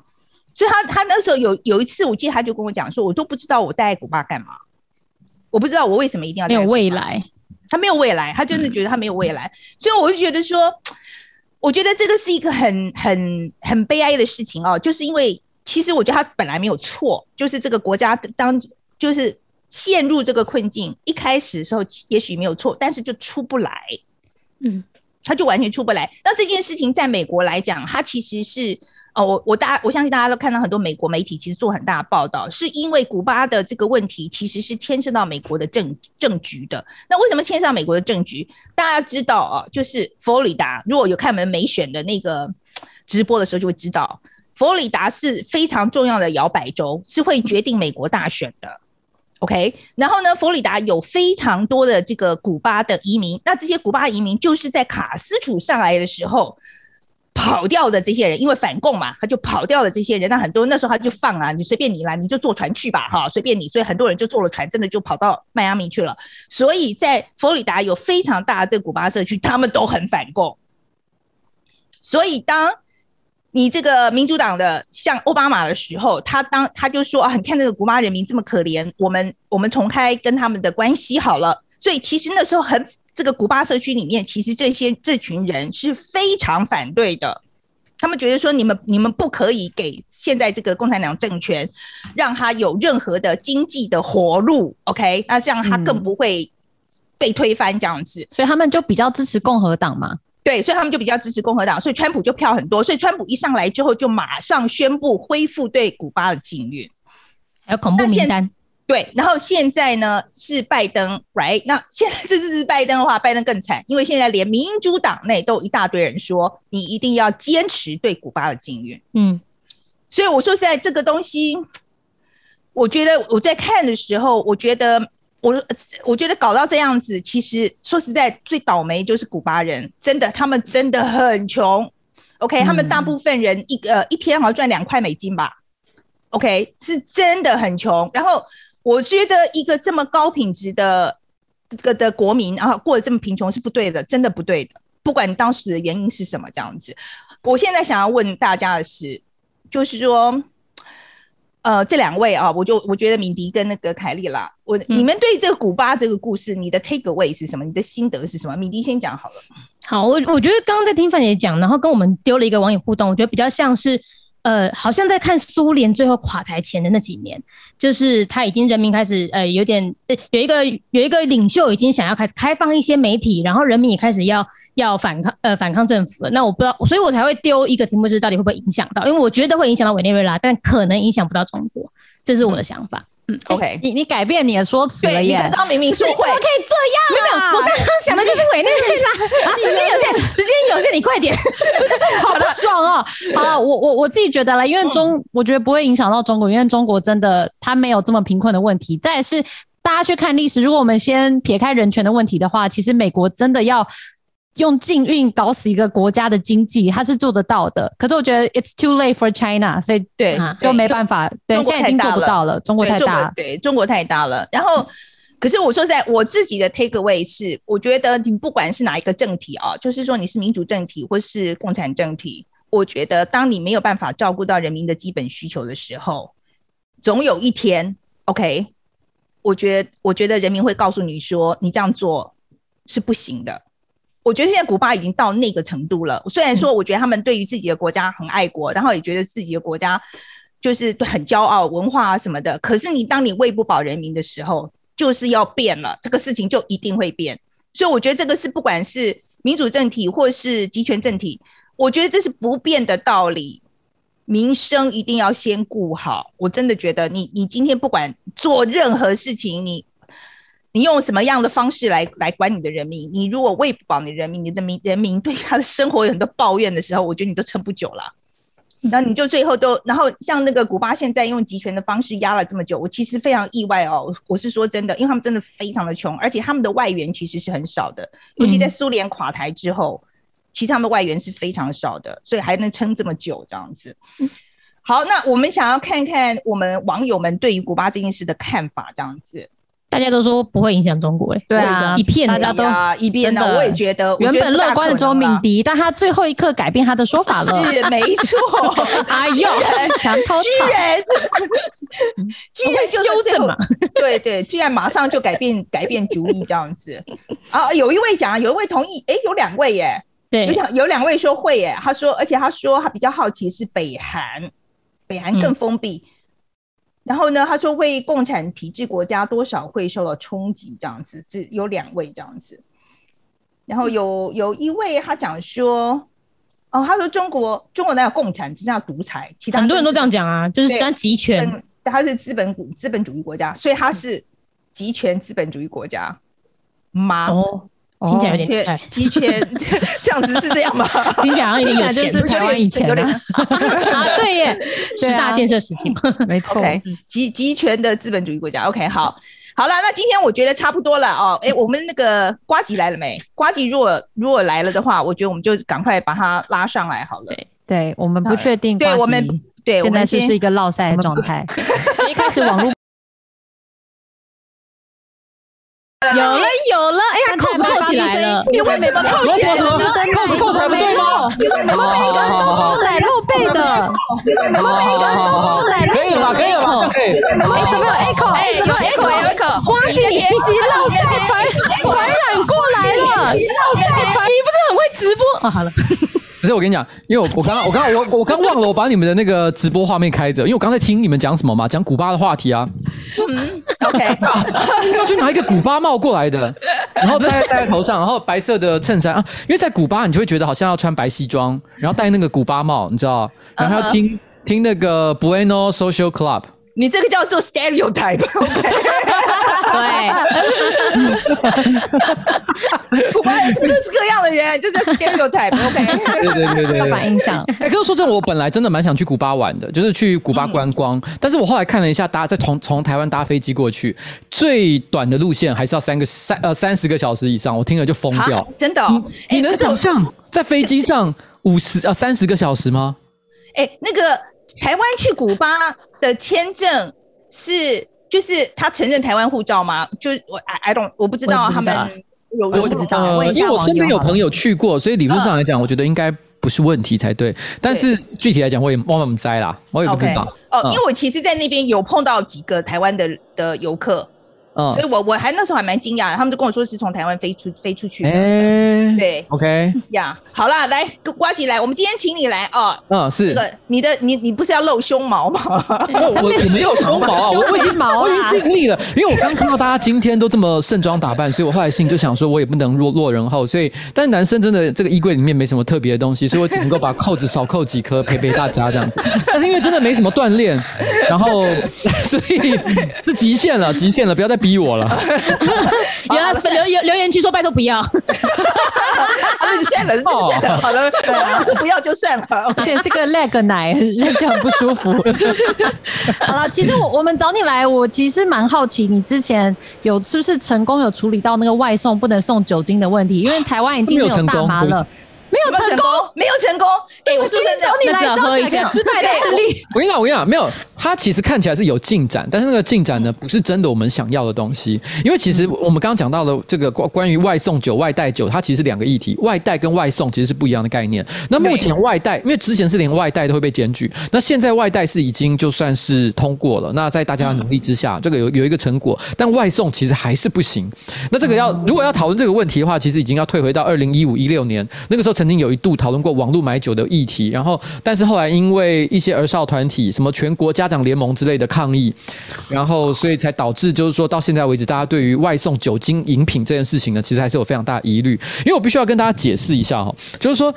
所以他他那时候有有一次，我记得他就跟我讲说，我都不知道我待在古巴干嘛，我不知道我为什么一定要有未。来，他没有未来，他真的觉得他没有未来，嗯、所以我就觉得说。我觉得这个是一个很很很悲哀的事情哦，就是因为其实我觉得他本来没有错，就是这个国家当就是陷入这个困境，一开始的时候也许没有错，但是就出不来，嗯，他就完全出不来。那这件事情在美国来讲，它其实是。哦，我我大家我相信大家都看到很多美国媒体其实做很大的报道，是因为古巴的这个问题其实是牵涉到美国的政政局的。那为什么牵涉到美国的政局？大家知道啊，就是佛罗里达，如果有看我们美选的那个直播的时候，就会知道佛罗里达是非常重要的摇摆州，是会决定美国大选的。OK，然后呢，佛罗里达有非常多的这个古巴的移民，那这些古巴移民就是在卡斯楚上来的时候。跑掉的这些人，因为反共嘛，他就跑掉了。这些人，那很多那时候他就放啊，你随便你来，你就坐船去吧，哈，随便你。所以很多人就坐了船，真的就跑到迈阿密去了。所以在佛罗里达有非常大的这个古巴社区，他们都很反共。所以当你这个民主党的像奥巴马的时候，他当他就说啊，你看这个古巴人民这么可怜，我们我们重开跟他们的关系好了。所以其实那时候很。这个古巴社区里面，其实这些这群人是非常反对的。他们觉得说，你们你们不可以给现在这个共产党政权让他有任何的经济的活路，OK？那这样他更不会被推翻这样子。嗯，所以他们就比较支持共和党嘛。对，所以他们就比较支持共和党，所以川普就票很多。所以川普一上来之后，就马上宣布恢复对古巴的禁运，还有恐怖名单。对，然后现在呢是拜登，right？那现在这次是拜登的话，拜登更惨，因为现在连民主党内都一大堆人说，你一定要坚持对古巴的禁运。嗯，所以我说实在这个东西，我觉得我在看的时候，我觉得我我觉得搞到这样子，其实说实在最倒霉就是古巴人，真的，他们真的很穷。OK，他们大部分人一个、呃、一天好像赚两块美金吧。OK，是真的很穷，然后。我觉得一个这么高品质的这个的国民，然后过得这么贫穷是不对的，真的不对的。不管当时的原因是什么，这样子。我现在想要问大家的是，就是说，呃，这两位啊，我就我觉得敏迪跟那个凯莉啦，我你们对这个古巴这个故事，你的 take away 是什么？你的心得是什么？敏迪先讲好了。好，我我觉得刚刚在听范姐讲，然后跟我们丢了一个网友互动，我觉得比较像是。呃，好像在看苏联最后垮台前的那几年，就是他已经人民开始呃有点呃有一个有一个领袖已经想要开始开放一些媒体，然后人民也开始要要反抗呃反抗政府了。那我不知道，所以我才会丢一个题目，是到底会不会影响到？因为我觉得会影响到委内瑞拉，但可能影响不到中国，这是我的想法。嗯，OK，你你改变你的说辞了耶！你刚刚明明说会，怎么可以这样？没有，我刚刚想的就是委内瑞拉。啊，时间有限，时间有限，你快点！不是，好不爽哦。好了，我我我自己觉得啦，因为中，我觉得不会影响到中国，因为中国真的它没有这么贫困的问题。再是大家去看历史，如果我们先撇开人权的问题的话，其实美国真的要。用禁运搞死一个国家的经济，他是做得到的。可是我觉得 it's too late for China，所以对，就没办法。对，现在已经做不到了。中国太大，对，中国太大了。然后，可是我说实在，我自己的 take away 是，我觉得你不管是哪一个政体啊，就是说你是民主政体或是共产政体，我觉得当你没有办法照顾到人民的基本需求的时候，总有一天，OK，我觉得，我觉得人民会告诉你说，你这样做是不行的。我觉得现在古巴已经到那个程度了。虽然说，我觉得他们对于自己的国家很爱国，然后也觉得自己的国家就是很骄傲，文化啊什么的。可是你当你喂不饱人民的时候，就是要变了，这个事情就一定会变。所以我觉得这个是不管是民主政体或是集权政体，我觉得这是不变的道理。民生一定要先顾好。我真的觉得你，你今天不管做任何事情，你。你用什么样的方式来来管你的人民？你如果喂不饱你人民，你的民人民对他的生活有很多抱怨的时候，我觉得你都撑不久了。然后你就最后都，然后像那个古巴现在用集权的方式压了这么久，我其实非常意外哦。我是说真的，因为他们真的非常的穷，而且他们的外援其实是很少的，尤其在苏联垮台之后，其实他们的外援是非常少的，所以还能撑这么久这样子。好，那我们想要看看我们网友们对于古巴这件事的看法，这样子。大家都说不会影响中国，哎，对啊，一片大家都一片的，我也觉得原本乐观的周敏迪，但他最后一刻改变他的说法了，是没错，哎呦，墙头草，居然居然修正嘛，对对，居然马上就改变改变主意这样子。啊，有一位讲，有一位同意，哎，有两位耶，对，有两有两位说会耶，他说，而且他说他比较好奇是北韩，北韩更封闭。嗯、然后呢，他说为共产体制国家多少会受到冲击，这样子，只有两位这样子。然后有有一位他讲说，哦，他说中国中国哪有共产，只剩下独裁，其他很多人都这样讲啊，就是像集权，他是资本股资本主义国家，所以他是集权资本主义国家吗？哦。听起来有点缺集权，这样子是这样吗？听起来好像有点有钱，就是台湾以前的啊，对耶，十大建设时期，没错，集集权的资本主义国家。OK，好，好了，那今天我觉得差不多了哦。哎，我们那个瓜吉来了没？瓜吉如果如果来了的话，我觉得我们就赶快把他拉上来好了。对，对我们不确定，对我们对现在是是一个落赛的状态，一开始网络。有了有了，哎呀，起来了，你为什么扣起来了？扣子扣才不对吗？后面一个人都不奶露背的，我们每一个人都不奶露背的，可以了吧？可以了吧？哎，怎么有 echo？哎，怎么 echo 有 echo？呱吉年级落赛传传染过来了，你不是很会直播？啊，好了。不是我跟你讲，因为我我刚刚我刚刚我我刚忘了我把你们的那个直播画面开着，因为我刚才听你们讲什么嘛，讲古巴的话题啊。嗯，OK，要去拿一个古巴帽过来的，然后戴戴在头上，然后白色的衬衫啊，因为在古巴你就会觉得好像要穿白西装，然后戴那个古巴帽，你知道，然后要听、uh huh. 听那个 Bueno Social Club。你这个叫做 stereotype，对，古巴人是各式各样的人，这是 stereotype，OK，对对对对，刻板印象。哎，可是说真的，我本来真的蛮想去古巴玩的，就是去古巴观光，嗯、但是我后来看了一下，搭在从从台湾搭飞机过去，最短的路线还是要三个三呃三十个小时以上，我听了就疯掉，真的、哦你，你能想象在飞机上五十呃三十个小时吗？哎，那个台湾去古巴。的签证是就是他承认台湾护照吗？就我 I I don't 我不知道他们有我不知道，因为我身边有朋友去过，所以理论上来讲，我觉得应该不是问题才对。但是具体来讲，我也忘了我们摘啦，我也不知道。哦，因为我其实，在那边有碰到几个台湾的的游客。所以我我还那时候还蛮惊讶的，他们就跟我说是从台湾飞出飞出去的。对，OK，呀，好啦，来，瓜吉来，我们今天请你来哦。嗯，是。这个你的你你不是要露胸毛吗？我我没有胸 毛啊，我已经毛了，我已经尽力了。因为我刚看到大家今天都这么盛装打扮，所以我后来心里就想说，我也不能落落人后。所以，但男生真的这个衣柜里面没什么特别的东西，所以我只能够把扣子少扣几颗陪陪大家这样子。但是因为真的没什么锻炼，然后所以是极限了，极限了，不要再逼我了。有啊，留留留言区说拜托不要，那就算了，就算了，好了，对啊，说不要就算了，而且这个 leg 奶就很不舒服。好了，其实我我们找你来，我其实蛮好奇，你之前有是不是成功有处理到那个外送不能送酒精的问题？因为台湾已经没有大麻了。没有成功，没有成功。哎，我今天找你来喝一下失败的案例。我跟你讲，我跟你讲，没有，它其实看起来是有进展，但是那个进展呢，不是真的我们想要的东西。因为其实我们刚刚讲到的这个关关于外送酒、外带酒，它其实是两个议题。外带跟外送其实是不一样的概念。那目前外带，因为之前是连外带都会被检举，那现在外带是已经就算是通过了。那在大家的努力之下，这个有有一个成果，但外送其实还是不行。那这个要如果要讨论这个问题的话，其实已经要退回到二零一五一六年，那个时候曾曾经有一度讨论。过网络买酒的议题，然后但是后来因为一些儿少团体，什么全国家长联盟之类的抗议，然后所以才导致就是说到现在为止，大家对于外送酒精饮品这件事情呢，其实还是有非常大的疑虑。因为我必须要跟大家解释一下哈，就是说。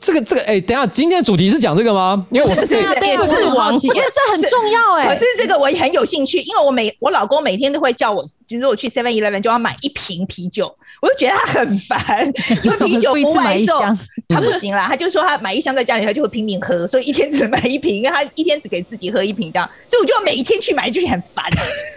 这个这个哎，等一下，今天的主题是讲这个吗？因为我是对是王，因为这很重要哎。可是这个我也很有兴趣，因为我每我老公每天都会叫我，就是我去 Seven Eleven 就要买一瓶啤酒，我就觉得他很烦，因为啤酒不外送，他不行啦，他就说他买一箱在家里，他就会拼命喝，所以一天只能买一瓶，因为他一天只给自己喝一瓶这样，所以我就要每一天去买，就很烦。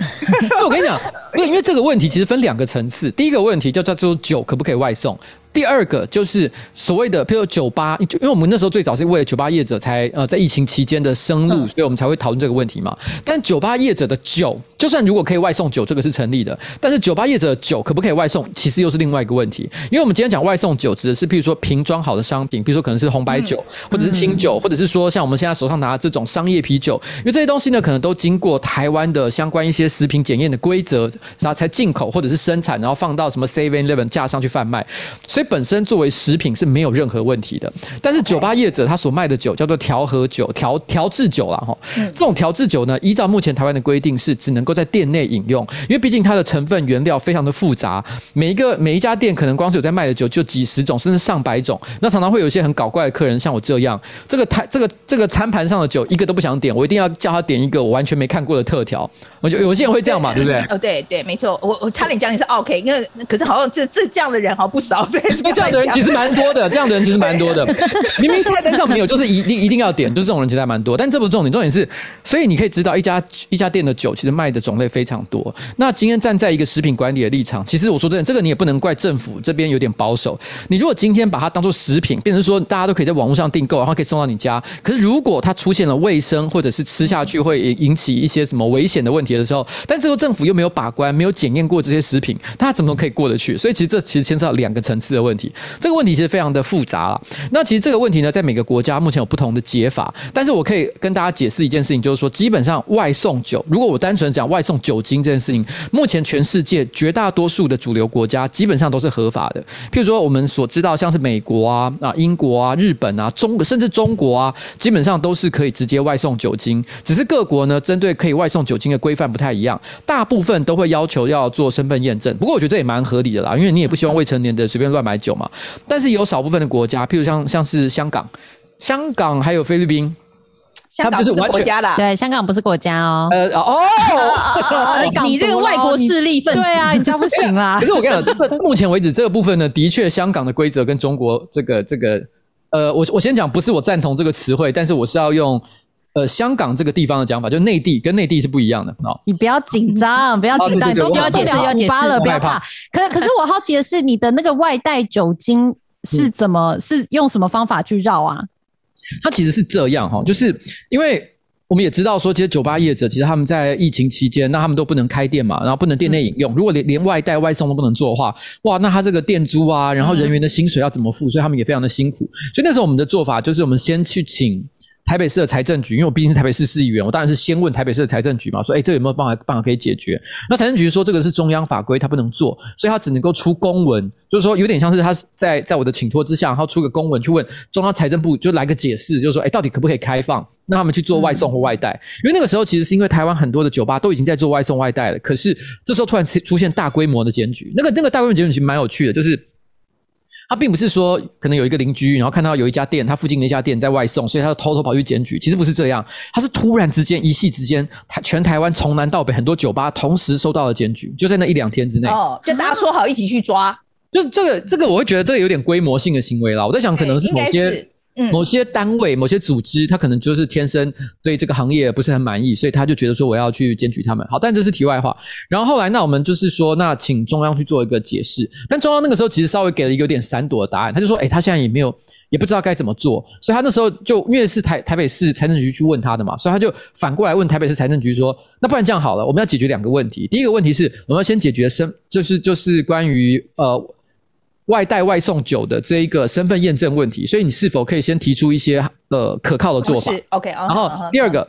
我跟你讲，因为因为这个问题其实分两个层次，第一个问题就叫做酒可不可以外送。第二个就是所谓的，譬如酒吧，就因为我们那时候最早是为了酒吧业者才呃在疫情期间的生路，所以我们才会讨论这个问题嘛。但酒吧业者的酒，就算如果可以外送酒，这个是成立的。但是酒吧业者的酒可不可以外送，其实又是另外一个问题。因为我们今天讲外送酒，指的是譬如说瓶装好的商品，比如说可能是红白酒，或者是清酒，或者是说像我们现在手上拿的这种商业啤酒，因为这些东西呢，可能都经过台湾的相关一些食品检验的规则，然后才进口或者是生产，然后放到什么 Seven Eleven 架上去贩卖，所以。所以本身作为食品是没有任何问题的。但是酒吧业者他所卖的酒叫做调和酒、调调制酒啦。哈。这种调制酒呢，依照目前台湾的规定是只能够在店内饮用，因为毕竟它的成分原料非常的复杂，每一个每一家店可能光是有在卖的酒就几十种甚至上百种，那常常会有一些很搞怪的客人，像我这样，这个台这个这个餐盘上的酒一个都不想点，我一定要叫他点一个我完全没看过的特调，我就有些人会这样嘛，对不对？哦，对对，没错，我我差点讲你是 OK，因为可是好像这这这样的人好像不少，所以这样的人其实蛮多的，这样的人其实蛮多的，明明菜单上没有，就是一定一定要点，就是这种人其实还蛮多，但这不是重点，重点是，所以你可以知道一家一家店的酒其实卖的种类非常多。那今天站在一个食品管理的立场，其实我说真的，这个你也不能怪政府这边有点保守。你如果今天把它当做食品，变成说大家都可以在网络上订购，然后可以送到你家，可是如果它出现了卫生或者是吃下去会引起一些什么危险的问题的时候，但这个政府又没有把关，没有检验过这些食品，它怎么可以过得去？所以其实这其实牵涉到两个层次的问题。这个问题其实非常的复杂了。那其实这个问题呢，在每个国家目前有不同的解法，但是我可以跟大家解释一件事情，就是说，基本上外送酒，如果我单纯讲外送酒精这件事情，目前全世界绝大多数的主流国家基本上都是合法的。譬如说我们所知道，像是美国啊、啊英国啊、日本啊、中甚至中国啊，基本上都是可以直接外送酒精。只是各国呢，针对可以外送酒精的规范不太一样，大部分都会要求要做身份验证。不过我觉得这也蛮合理的啦，因为你也不希望未成年的随便乱买酒嘛。但是有少部分的国家，譬如像像是香港、香港还有菲律宾。香港不是国家啦，对，香港不是国家哦。呃哦，你这个外国势力分子，对啊，你这样不行啦。可是我跟你讲，这目前为止这个部分呢，的确香港的规则跟中国这个这个，呃，我我先讲，不是我赞同这个词汇，但是我是要用呃香港这个地方的讲法，就内地跟内地是不一样的哦。你不要紧张，不要紧张，都不要解释，要解释了，不要怕。可可是我好奇的是，你的那个外带酒精是怎么是用什么方法去绕啊？它其实是这样哈，就是因为我们也知道说，其实酒吧业者其实他们在疫情期间，那他们都不能开店嘛，然后不能店内饮用。如果连连外带外送都不能做的话，哇，那他这个店租啊，然后人员的薪水要怎么付？所以他们也非常的辛苦。所以那时候我们的做法就是，我们先去请。台北市的财政局，因为我毕竟是台北市市议员，我当然是先问台北市的财政局嘛，说，哎，这有没有办法办法可以解决？那财政局说这个是中央法规，他不能做，所以他只能够出公文，就是说有点像是他在在我的请托之下，然后出个公文去问中央财政部，就来个解释，就是说，哎，到底可不可以开放，让他们去做外送或外带？因为那个时候其实是因为台湾很多的酒吧都已经在做外送外带了，可是这时候突然出现大规模的检举，那个那个大规模检举其实蛮有趣的，就是。他并不是说可能有一个邻居，然后看到有一家店，他附近的一家店在外送，所以他就偷偷跑去检举。其实不是这样，他是突然之间一夕之间，台全台湾从南到北很多酒吧同时收到了检举，就在那一两天之内。哦，就大家说好一起去抓。就这个这个，我会觉得这个有点规模性的行为啦。我在想，可能是某些。某些单位、某些组织，他可能就是天生对这个行业不是很满意，所以他就觉得说我要去检举他们。好，但这是题外话。然后后来，那我们就是说，那请中央去做一个解释。但中央那个时候其实稍微给了一个有点闪躲的答案，他就说：“诶，他现在也没有，也不知道该怎么做。”所以他那时候就因为是台台北市财政局去问他的嘛，所以他就反过来问台北市财政局说：“那不然这样好了，我们要解决两个问题。第一个问题是我们要先解决生，就是就是关于呃。”外带外送酒的这一个身份验证问题，所以你是否可以先提出一些呃可靠的做法？OK，然后第二个，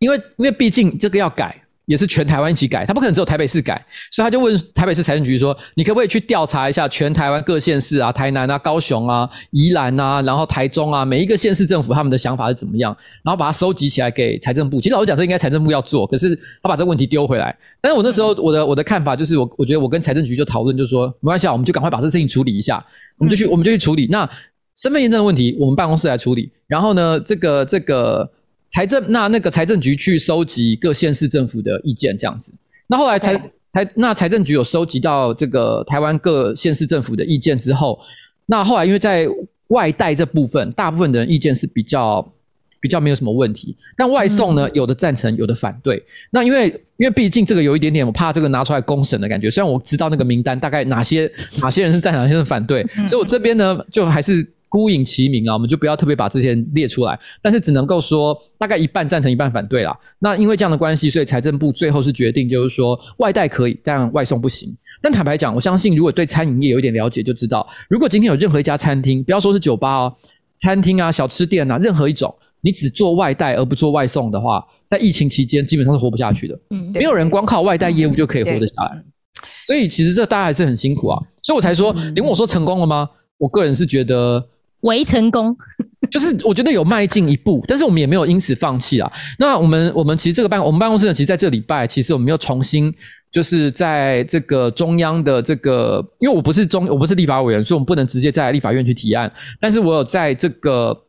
因为因为毕竟这个要改。也是全台湾一起改，他不可能只有台北市改，所以他就问台北市财政局说：“你可不可以去调查一下全台湾各县市啊，台南啊、高雄啊、宜兰啊，然后台中啊，每一个县市政府他们的想法是怎么样？然后把它收集起来给财政部。其实老实讲，这应该财政部要做，可是他把这个问题丢回来。但是我那时候我的我的看法就是，我我觉得我跟财政局就讨论，就是说没关系啊，我们就赶快把这事情处理一下，我们就去我们就去处理。那身份验证的问题，我们办公室来处理。然后呢，这个这个。财政那那个财政局去收集各县市政府的意见，这样子。那后来财财那财政局有收集到这个台湾各县市政府的意见之后，那后来因为在外带这部分，大部分的人意见是比较比较没有什么问题，但外送呢，有的赞成，有的反对。那因为因为毕竟这个有一点点，我怕这个拿出来公审的感觉。虽然我知道那个名单大概哪些哪些人是赞成，哪些人是反对，所以我这边呢就还是。孤影其名啊，我们就不要特别把这些人列出来，但是只能够说大概一半赞成，一半反对啦。那因为这样的关系，所以财政部最后是决定，就是说外带可以，但外送不行。但坦白讲，我相信如果对餐饮业有一点了解，就知道，如果今天有任何一家餐厅，不要说是酒吧哦，餐厅啊、小吃店啊，任何一种，你只做外带而不做外送的话，在疫情期间基本上是活不下去的。嗯，没有人光靠外带业务就可以活得下来。所以其实这大家还是很辛苦啊，所以我才说，你问我说成功了吗？我个人是觉得围成功。就是我觉得有迈进一步，但是我们也没有因此放弃啊。那我们我们其实这个办我们办公室呢，其实在这礼拜，其实我们又重新就是在这个中央的这个，因为我不是中我不是立法委员，所以我们不能直接在立法院去提案，但是我有在这个。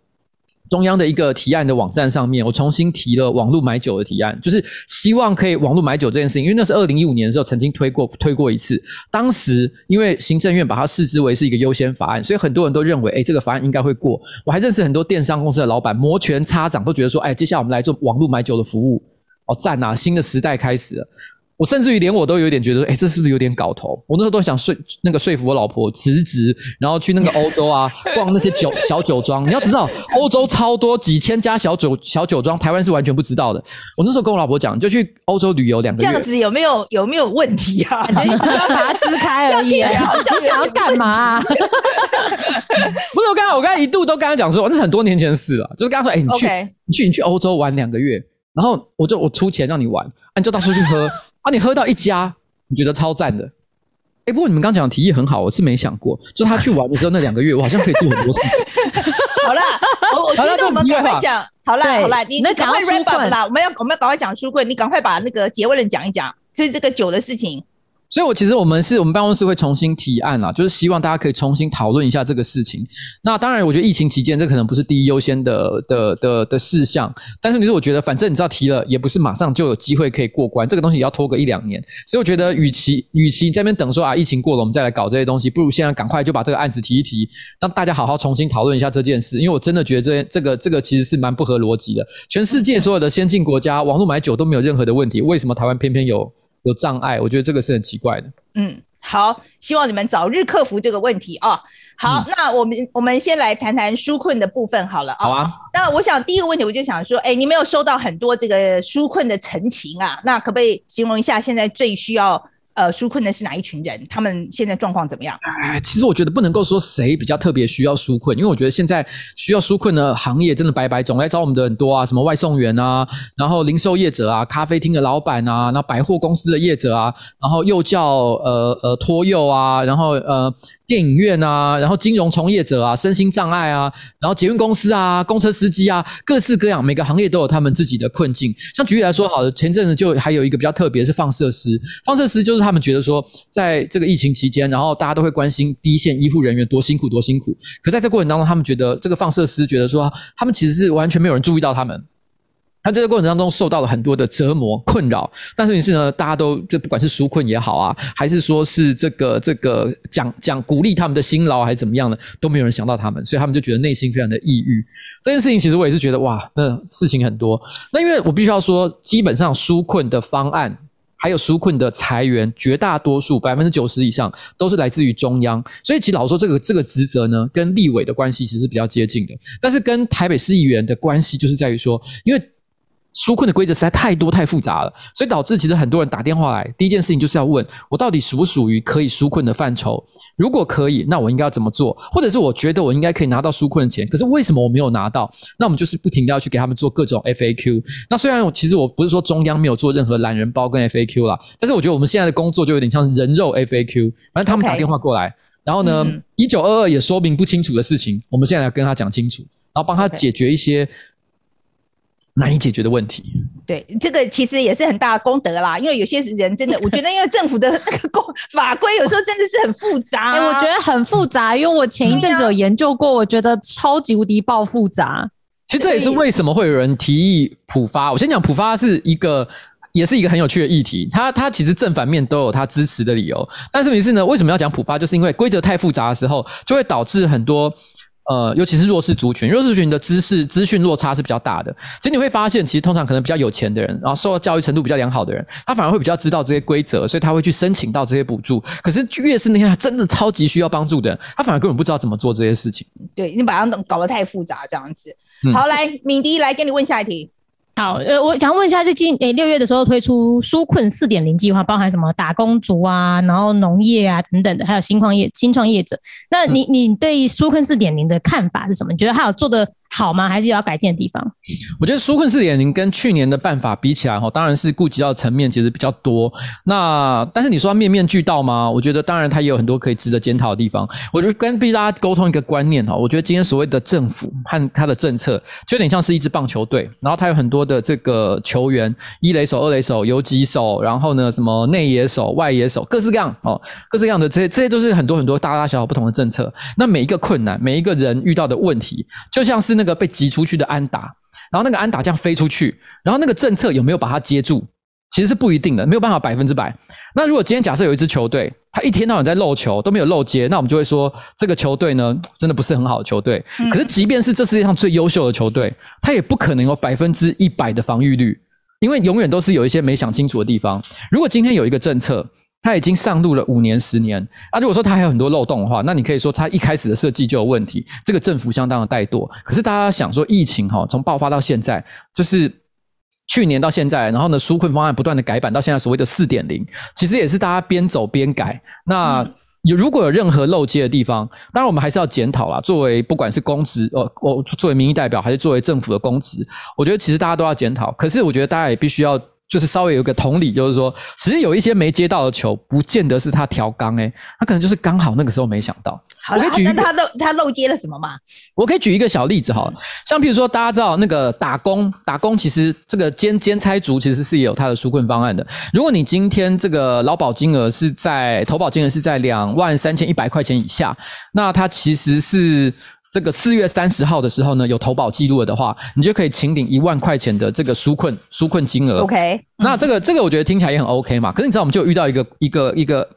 中央的一个提案的网站上面，我重新提了网络买酒的提案，就是希望可以网络买酒这件事情，因为那是二零一五年的时候曾经推过推过一次，当时因为行政院把它视之为是一个优先法案，所以很多人都认为，哎，这个法案应该会过。我还认识很多电商公司的老板，摩拳擦掌，都觉得说，哎，接下来我们来做网络买酒的服务，哦，赞啊，新的时代开始了。我甚至于连我都有点觉得，哎，这是不是有点搞头？我那时候都想说那个说服我老婆辞职，然后去那个欧洲啊，逛那些酒小酒庄。你要知道，欧洲超多几千家小酒小酒庄，台湾是完全不知道的。我那时候跟我老婆讲，就去欧洲旅游两个月。这样子有没有有没有问题啊？你只要把它支开而已。你想要干嘛啊？不是我刚才，我刚才一度都跟他讲说，那是很多年前的事了。就是跟他说，哎，你去，Okay. 你去，你去欧洲玩两个月，然后我就我出钱让你玩，你就到处去喝。啊，你喝到一家，你觉得超赞的，哎，不过你们刚讲的提议很好，我是没想过，就他去玩的时候那两个月，我好像可以做很多事。好了，我我觉得我们赶快讲，好了好了，你你赶快 wrap up 啦，我们要我们要赶快讲书柜，你赶快把那个结尾人讲一讲，所以这个酒的事情。所以，我其实我们是我们办公室会重新提案啦，就是希望大家可以重新讨论一下这个事情。那当然，我觉得疫情期间这可能不是第一优先的的的的事项，但是，你说我觉得反正你知道提了，也不是马上就有机会可以过关，这个东西也要拖个一两年。所以，我觉得与其与其在那边等说啊疫情过了我们再来搞这些东西，不如现在赶快就把这个案子提一提，让大家好好重新讨论一下这件事。因为我真的觉得这这个这个其实是蛮不合逻辑的。全世界所有的先进国家网络买酒都没有任何的问题，为什么台湾偏偏有？有障碍，我觉得这个是很奇怪的。嗯，好，希望你们早日克服这个问题啊、哦。好，嗯、那我们我们先来谈谈纾困的部分好了啊。好啊。那我想第一个问题，我就想说，哎，你没有收到很多这个纾困的陈情啊？那可不可以形容一下现在最需要？呃，纾困的是哪一群人？他们现在状况怎么样？哎，其实我觉得不能够说谁比较特别需要纾困，因为我觉得现在需要纾困的行业真的白白种，来找我们的很多啊，什么外送员啊，然后零售业者啊，咖啡厅的老板啊，那百货公司的业者啊，然后幼教呃呃托幼啊，然后呃。电影院啊，然后金融从业者啊，身心障碍啊，然后捷运公司啊，公车司机啊，各式各样，每个行业都有他们自己的困境。像举例来说，好的，前阵子就还有一个比较特别，是放射师。放射师就是他他们觉得说，在这个疫情期间，然后大家都会关心第一线医护人员多辛苦多辛苦。可在这过程当中，他们觉得这个放射师觉得说，他们其实是完全没有人注意到他们。他这个过程当中受到了很多的折磨、困扰，但是于是呢，大家都就不管是纾困也好啊，还是说是这个这个讲讲鼓励他们的辛劳，还是怎么样的，都没有人想到他们，所以他们就觉得内心非常的抑郁。这件事情其实我也是觉得哇，那事情很多。那因为我必须要说，基本上纾困的方案，还有纾困的裁员，绝大多数百分之九十以上都是来自于中央，所以其实老实说，这个这个职责呢，跟立委的关系其实是比较接近的，但是跟台北市议员的关系就是在于说，因为。纾困的规则实在太多太复杂了，所以导致其实很多人打电话来，第一件事情就是要问我到底属不属于可以纾困的范畴？如果可以，那我应该要怎么做？或者是我觉得我应该可以拿到纾困的钱，可是为什么我没有拿到？那我们就是不停的要去给他们做各种 FAQ。那虽然我其实我不是说中央没有做任何懒人包跟 FAQ 啦，但是我觉得我们现在的工作就有点像人肉 FAQ。反正他们打电话过来，Okay. 然后呢，一九二二也说明不清楚的事情，我们现在要跟他讲清楚，然后帮他解决一些。难以解决的问题，对这个其实也是很大的功德啦。因为有些人真的，我觉得因为政府的那个公法规有时候真的是很复杂、啊。哎、欸，我觉得很复杂，因为我前一阵子有研究过，我觉得超级无敌爆复杂。其实这也是为什么会有人提议普发。我先讲普发是一个，也是一个很有趣的议题。它它其实正反面都有它支持的理由。但是于是呢，为什么要讲普发？就是因为规则太复杂的时候，就会导致很多。呃，尤其是弱势族群，弱势族群的知识资讯落差是比较大的。其实你会发现，其实通常可能比较有钱的人，然后受到教育程度比较良好的人，他反而会比较知道这些规则，所以他会去申请到这些补助。可是越是那些真的超级需要帮助的人，他反而根本不知道怎么做这些事情。对，你把它搞得太复杂，这样子。好，嗯、来，敏迪来给你问下一题。好，呃，我想问一下，最近诶六月的时候推出纾困四点零计划，包含什么打工族啊，然后农业啊等等的，还有新创业、新创业者。那你你对纾困四点零的看法是什么？你觉得他有做得好吗？还是有要改进的地方？我觉得纾困四点零跟去年的办法比起来，哈，当然是顾及到层面其实比较多。那但是你说它面面俱到吗？我觉得当然它也有很多可以值得检讨的地方。我觉得跟必须大家沟通一个观念哈，我觉得今天所谓的政府和它的政策，就有点像是一支棒球队，然后它有很多的这个球员，一垒手、二垒手、游击手，然后呢什么内野手、外野手，各式各样哦，各式各样的这些这些都是很多很多大大小小不同的政策。那每一个困难，每一个人遇到的问题，就像是那个被击出去的安达，然后那个安达这样飞出去，然后那个政策有没有把它接住，其实是不一定的，没有办法百分之百。那如果今天假设有一支球队，他一天到晚在漏球，都没有漏接，那我们就会说这个球队呢，真的不是很好的球队。可是即便是这世界上最优秀的球队，他也不可能有百分之一百的防御率，因为永远都是有一些没想清楚的地方。如果今天有一个政策，他已经上路了五年、十年，啊，如果说他还有很多漏洞的话，那你可以说他一开始的设计就有问题。这个政府相当的怠惰。可是大家想说，疫情哈，从爆发到现在，就是去年到现在，然后呢，纾困方案不断的改版，到现在所谓的四点零，其实也是大家边走边改。那有如果有任何漏接的地方，当然我们还是要检讨啦。作为不管是公职，呃，我作为民意代表，还是作为政府的公职，我觉得其实大家都要检讨。可是我觉得大家也必须要。就是稍微有个同理，就是说，其实有一些没接到的球，不见得是他调缸诶，他可能就是刚好那个时候没想到。好了，那他漏他漏接了什么嘛？我可以举一个小例子好了，像比如说大家知道那个打工，打工其实这个兼兼差族其实是也有他的纾困方案的。如果你今天这个劳保金额是在投保金额是在两万三千一百块钱以下，那他其实是。这个四月三十号的时候呢，有投保记录了的话，你就可以请领一万块钱的这个纾困纾困金额。OK，那这个这个我觉得听起来也很 OK 嘛。可是你知道，我们就遇到一个一个一个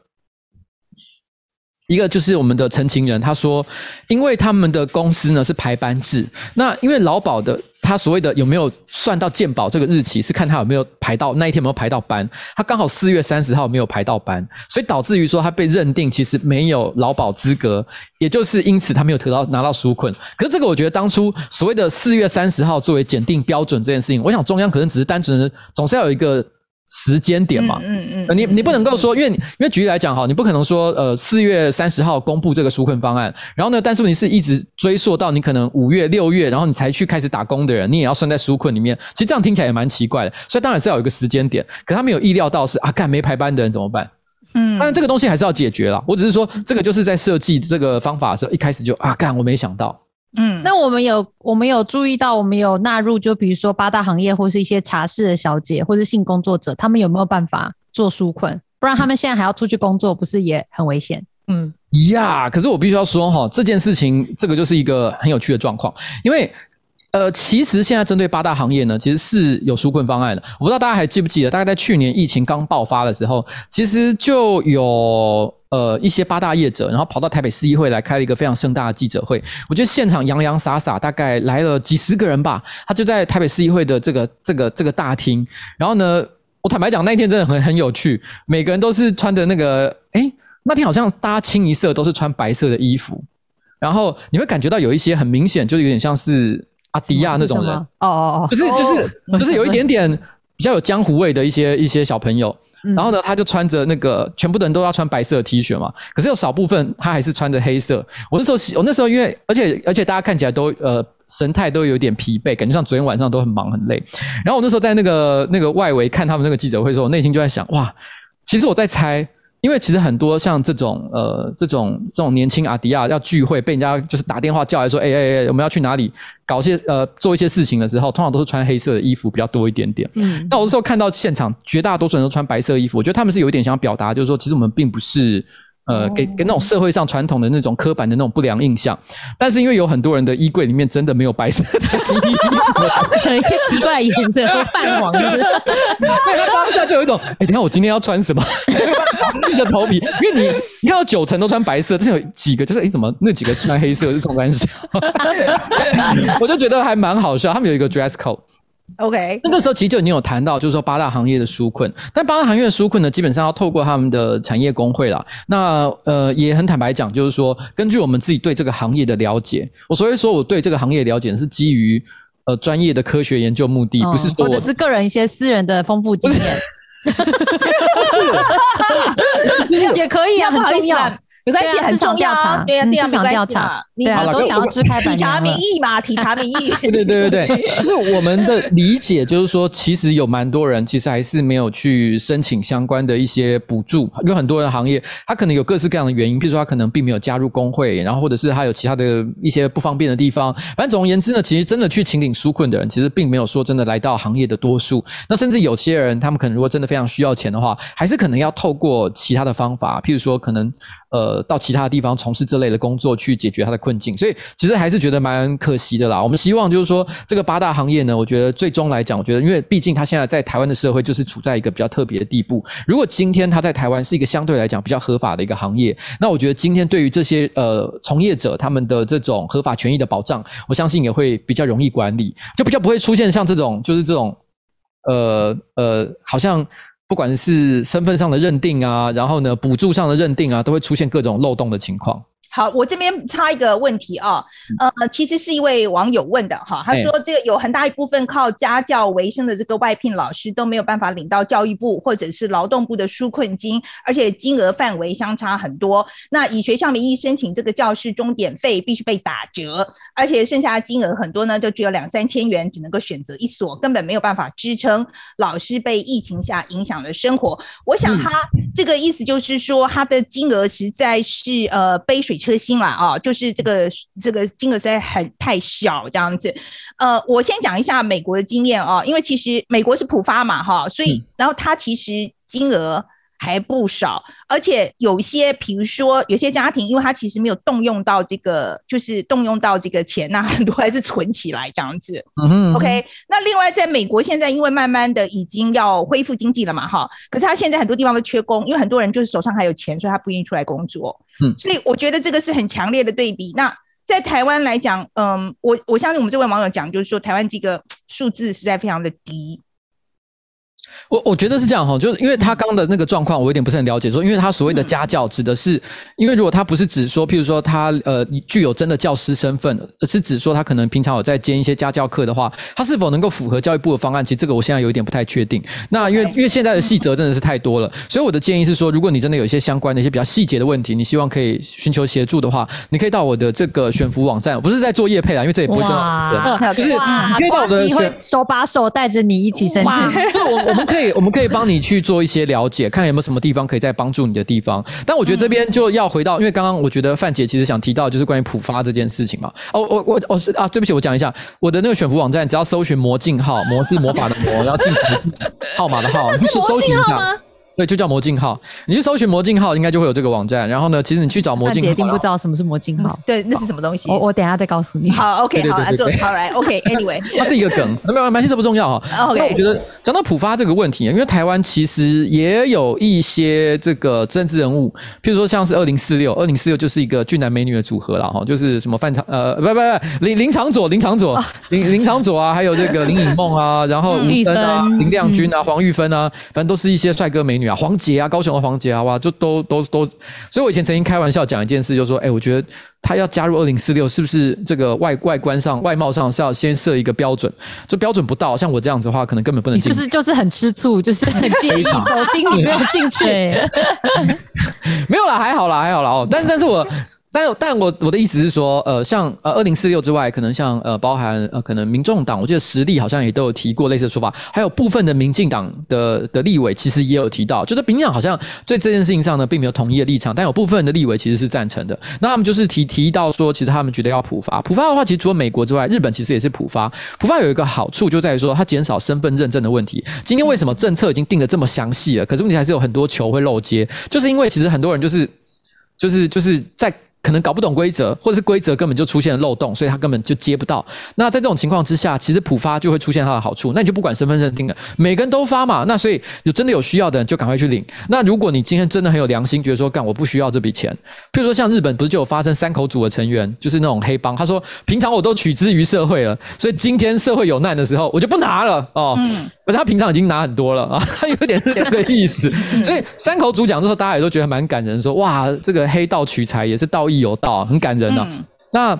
一个，就是我们的陈情人，他说，因为他们的公司呢是排班制，那因为劳保的。他所谓的有没有算到健保这个日期，是看他有没有排到那一天有没有排到班。他刚好四月三十号没有排到班，所以导致于说他被认定其实没有劳保资格，也就是因此他没有得到拿到纾困。可是这个我觉得当初所谓的四月三十号作为检定标准这件事情，我想中央可能只是单纯的总是要有一个。时间点嘛，嗯嗯，嗯，你你不能够说，因为因为举例来讲哈，你不可能说，呃，四月三十号公布这个纾困方案，然后呢，但是你是一直追溯到你可能五月六月，然后你才去开始打工的人，你也要算在纾困里面。其实这样听起来也蛮奇怪的，所以当然是要有一个时间点。可他没有意料到是啊，干没排班的人怎么办？嗯，当然这个东西还是要解决啦。我只是说，这个就是在设计这个方法的时候，一开始就啊，干我没想到。嗯，那我们有我们有注意到，我们有纳入，就比如说八大行业或是一些茶室的小姐或是性工作者，他们有没有办法做纾困？不然他们现在还要出去工作，不是也很危险？嗯，呀，可是我必须要说哈，这件事情这个就是一个很有趣的状况，因为呃，其实现在针对八大行业呢，其实是有纾困方案的。我不知道大家还记不记得，大概在去年疫情刚爆发的时候，其实就有。呃，一些八大业者，然后跑到台北市议会来开了一个非常盛大的记者会。我觉得现场洋洋洒洒，大概来了几十个人吧。他就在台北市议会的这个这个这个大厅。然后呢，我坦白讲，那一天真的很很有趣。每个人都是穿的那个，诶，那天好像大家清一色都是穿白色的衣服。然后你会感觉到有一些很明显，就是有点像是阿迪亚那种人。哦哦哦，就是就是就是有一点点。比较有江湖味的一些一些小朋友，然后呢，他就穿着那个全部的人都要穿白色的 T 恤嘛，可是有少部分他还是穿着黑色。我那时候，我那时候因为而且而且大家看起来都呃神态都有点疲惫，感觉像昨天晚上都很忙很累。然后我那时候在那个那个外围看他们那个记者会的时候，我内心就在想，哇，其实我在猜。因为其实很多像这种呃这种这种年轻阿迪亚要聚会，被人家就是打电话叫来说，哎哎哎，我们要去哪里搞些呃做一些事情的时候，通常都是穿黑色的衣服比较多一点点。嗯，那我那时候看到现场绝大多数人都穿白色衣服，我觉得他们是有一点想要表达，就是说其实我们并不是。呃，给给那种社会上传统的那种刻板的那种不良印象，但是因为有很多人的衣柜里面真的没有白色的衣服，有一些奇怪的颜色，说泛黄的，对，他当下就有一种，哎、欸，等下我今天要穿什么？硬 着头皮，因为你你看到九成都穿白色，但是有几个就是，哎、欸，怎么那几个穿黑色是冲关系？我就觉得还蛮好笑，他们有一个 dress code。OK，那个时候其实就已经有谈到，就是说八大行业的纾困，但八大行业的纾困呢，基本上要透过他们的产业工会啦。那呃，也很坦白讲，就是说，根据我们自己对这个行业的了解，我所以说我对这个行业的了解是基于呃专业的科学研究目的，不是说我 或者是个人一些私人的丰富经验，也可以啊，很重要。没关系，很重要啊。对啊，对啊，没关系啊。对啊，都想要支开。体察民意嘛，体察民意。对对对对对。可 是我们的理解就是说，其实有蛮多人其实还是没有去申请相关的一些补助，有很多的行业，他可能有各式各样的原因，譬如说他可能并没有加入工会，然后或者是他有其他的一些不方便的地方。反正总而言之呢，其实真的去请领纾困的人，其实并没有说真的来到行业的多数。那甚至有些人，他们可能如果真的非常需要钱的话，还是可能要透过其他的方法，譬如说可能呃到其他地方从事这类的工作去解决他的困境。所以其实还是觉得蛮可惜的啦。我们希望就是说这个八大行业呢，我觉得最终来讲，我觉得因为毕竟他现在在台湾的社会就是处在一个比较特别的地步。如果今天他在台湾是一个相对来讲比较合法的一个行业，那我觉得今天对于这些呃从业者他们的这种合法权益的保障，我相信也会比较容易管理，就比较不会出现像这种就是这种呃呃好像。不管是身份上的认定啊，然后呢，补助上的认定啊，都会出现各种漏洞的情况。好，我这边插一个问题啊，呃，其实是一位网友问的哈，他说这个有很大一部分靠家教为生的这个外聘老师都没有办法领到教育部或者是劳动部的纾困金，而且金额范围相差很多。那以学校名义申请这个教师钟点费必须被打折，而且剩下的金额很多呢，就只有两三千元，只能够选择一所，根本没有办法支撑老师被疫情下影响的生活。我想他这个意思就是说，他的金额实在是呃杯水车薪了啊，就是这个这个金额实在很太小这样子。呃，我先讲一下美国的经验啊，因为其实美国是普发嘛哈，所以然后它其实金额。还不少，而且有些，比如说有些家庭，因为他其实没有动用到这个，就是动用到这个钱，那很多还是存起来这样子。嗯哼，OK。那另外，在美国现在因为慢慢的已经要恢复经济了嘛，哈，可是他现在很多地方都缺工，因为很多人就是手上还有钱，所以他不愿意出来工作。嗯，所以我觉得这个是很强烈的对比。那在台湾来讲，嗯，我我相信我们这位网友讲，就是说台湾这个数字实在非常的低。我我觉得是这样哈，就是因为他刚的那个状况，我有点不是很了解。说，因为他所谓的家教指的是，因为如果他不是指说，譬如说他呃具有真的教师身份，而是指说他可能平常有在兼一些家教课的话，他是否能够符合教育部的方案？其实这个我现在有一点不太确定。那因为因为现在的细则真的是太多了，所以我的建议是说，如果你真的有一些相关的一些比较细节的问题，你希望可以寻求协助的话，你可以到我的这个选服网站，我不是在做业配啦，因为这也不会重要，就是可以到我的机会手把手带着你一起申请。我我们。可以，我们可以帮你去做一些了解，看有没有什么地方可以再帮助你的地方。但我觉得这边就要回到，因为刚刚我觉得范姐其实想提到就是关于普发这件事情嘛。哦，我我我是啊，对不起，我讲一下我的那个选服网站，只要搜寻魔镜号，魔字魔法的魔，然后镜号码的号，你去搜寻一下。对，就叫魔镜号。你去搜寻魔镜号，应该就会有这个网站。然后呢，其实你去找魔镜号，姐定不知道什么是魔镜号。对，那是什么东西？我我等一下再告诉你。好，OK，好，来做，好来，OK，Anyway，它是一个梗，没有关系，这不重要哈。OK，我觉得讲到普发这个问题，因为台湾其实也有一些这个政治人物，譬如说像是二零四六，二零四六就是一个俊男美女的组合了哈，就是什么范长呃，不不不，林林长佐，林长佐，林林长佐啊，还有这个林颖梦啊，然后吴登啊，林亮君啊，黄玉芬啊，反正都是一些帅哥美女啊，黄杰啊，高雄的黄杰啊，哇，就都都都，所以我以前曾经开玩笑讲一件事，就是说，哎，我觉得他要加入二零四六，是不是这个外外观上、外貌上是要先设一个标准？就标准不到，像我这样子的话，可能根本不能进。就是不是就是很吃醋，就是很介意，走心你没有进去？没有啦，还好啦，还好啦哦。但是，但是我。但但我我的意思是说，呃，像呃二零四六之外，可能像呃包含呃可能民众党，我记得实力好像也都有提过类似的说法，还有部分的民进党的的立委其实也有提到，就是民进党好像在这件事情上呢并没有统一的立场，但有部分的立委其实是赞成的。那他们就是提提到说，其实他们觉得要普发，普发的话，其实除了美国之外，日本其实也是普发。普发有一个好处就在于说，它减少身份认证的问题。今天为什么政策已经定得这么详细了，可是问题还是有很多球会漏接，就是因为其实很多人就是就是就是在。可能搞不懂规则，或者是规则根本就出现了漏洞，所以他根本就接不到。那在这种情况之下，其实普发就会出现它的好处。那你就不管身份认定了，每个人都发嘛。那所以有真的有需要的人就赶快去领。那如果你今天真的很有良心，觉得说干我不需要这笔钱，譬如说像日本不是就有发生三口组的成员，就是那种黑帮，他说平常我都取之于社会了，所以今天社会有难的时候，我就不拿了哦。嗯，而他平常已经拿很多了啊，他有点是这个意思。所以三口组讲的时候，大家也都觉得蛮感人，说哇，这个黑道取财也是道义。有道很感人呢、啊，嗯、那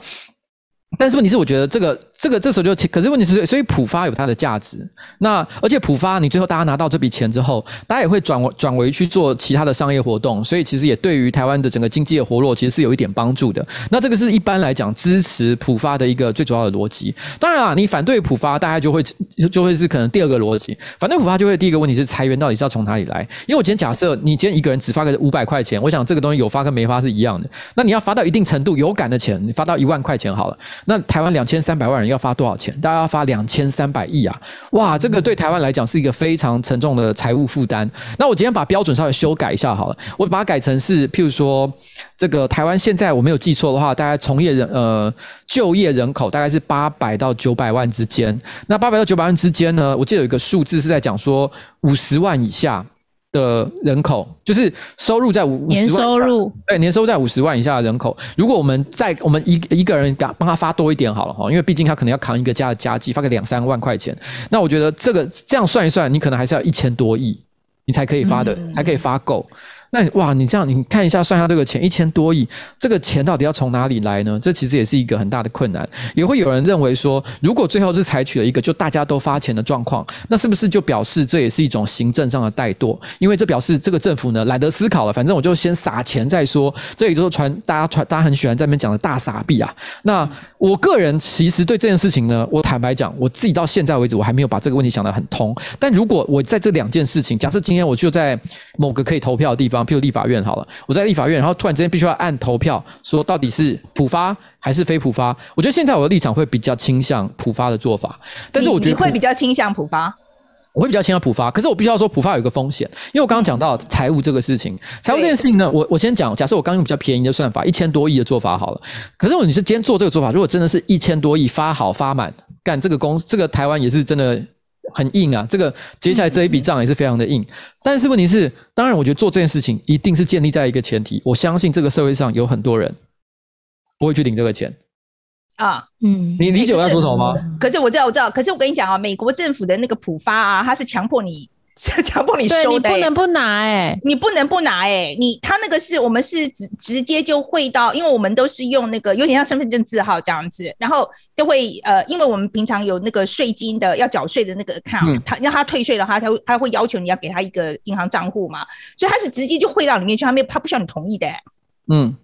但是问题是，我觉得这个这个这时候就，可是问题是，所以浦发有它的价值。那而且浦发，你最后大家拿到这笔钱之后，大家也会转转为去做其他的商业活动，所以其实也对于台湾的整个经济的活络，其实是有一点帮助的。那这个是一般来讲支持浦发的一个最主要的逻辑。当然啊，你反对浦发，大家就会就会是可能第二个逻辑。反对浦发就会第一个问题是裁员到底是要从哪里来？因为我今天假设你今天一个人只发个五百块钱，我想这个东西有发跟没发是一样的。那你要发到一定程度有感的钱，你发到一万块钱好了。那台湾两千三百万人要发多少钱？大概要发两千三百亿啊！哇，这个对台湾来讲是一个非常沉重的财务负担。那我今天把标准稍微修改一下好了，我把它改成是，譬如说，这个台湾现在我没有记错的话，大概从业人呃就业人口大概是八百到九百万之间。那八百到九百万之间呢，我记得有一个数字是在讲说五十万以下。的人口就是收入在五年收入。对年收入在五十万以下的人口，如果我们再我们一一个人帮他发多一点好了哈，因为毕竟他可能要扛一个家的家计，发个两三万块钱，那我觉得这个这样算一算，你可能还是要一千多亿，你才可以发的，才可以发够。那哇，你这样你看一下，算下这个钱一千多亿，这个钱到底要从哪里来呢？这其实也是一个很大的困难。也会有人认为说，如果最后是采取了一个就大家都发钱的状况，那是不是就表示这也是一种行政上的怠惰？因为这表示这个政府呢懒得思考了，反正我就先撒钱再说。这也就是传大家传大家很喜欢在那边讲的大傻币啊。那我个人其实对这件事情呢，我坦白讲，我自己到现在为止我还没有把这个问题想得很通。但如果我在这两件事情，假设今天我就在某个可以投票的地方。譬如立法院好了，我在立法院，然后突然之间必须要按投票，说到底是普发还是非普发？我觉得现在我的立场会比较倾向普发的做法，但是我觉得你会比较倾向普发，我会比较倾向普发。可是我必须要说，普发有一个风险，因为我刚刚讲到财务这个事情，财务这件事情呢，我我先讲，假设我刚用比较便宜的算法，一千多亿的做法好了。可是我你是今天做这个做法，如果真的是一千多亿发好发满，干这个公这个台湾也是真的。很硬啊，这个接下来这一笔账也是非常的硬。嗯、但是问题是，当然，我觉得做这件事情一定是建立在一个前提，我相信这个社会上有很多人不会去领这个钱啊。嗯，你理解我要说什么吗？可是我知道，我知道。可是我跟你讲啊，美国政府的那个普发啊，它是强迫你。强迫你收的，你不能不拿哎、欸，你不能不拿哎、欸，你他那个是我们是直直接就汇到，因为我们都是用那个有点像身份证字号这样子，然后就会呃，因为我们平常有那个税金的要缴税的那个 account，、嗯、他让他退税的话，他会他会要求你要给他一个银行账户嘛，所以他是直接就汇到里面去，他没有他不需要你同意的、欸，嗯。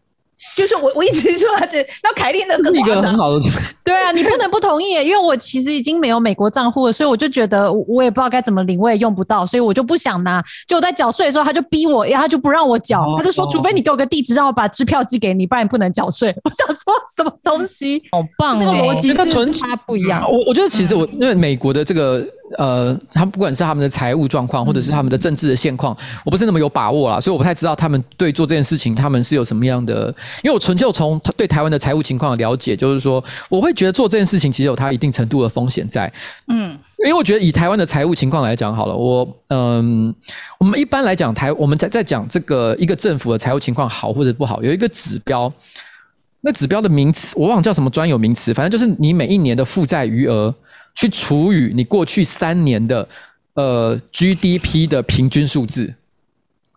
就是我，我一直说他是，那凯莉那个一个很好的，对啊，你不能不同意，因为我其实已经没有美国账户了，所以我就觉得我也不知道该怎么领，我也用不到，所以我就不想拿。就我在缴税的时候，他就逼我，他就不让我缴，他就说，除非你给我个地址，让我把支票寄给你，不然你不能缴税。我想说什么东西，好棒，那个逻辑是纯差不一样。我我觉得其实我因为美国的这个。呃，他们不管是他们的财务状况，或者是他们的政治的现况，我不是那么有把握啦，所以我不太知道他们对做这件事情，他们是有什么样的。因为我纯就从对台湾的财务情况的了解，就是说，我会觉得做这件事情其实有它一定程度的风险在。嗯，因为我觉得以台湾的财务情况来讲，好了，我嗯，我们一般来讲台，我们在在讲这个一个政府的财务情况好或者不好，有一个指标，那指标的名词我忘了叫什么专有名词，反正就是你每一年的负债余额。去除以你过去三年的呃 GDP 的平均数字，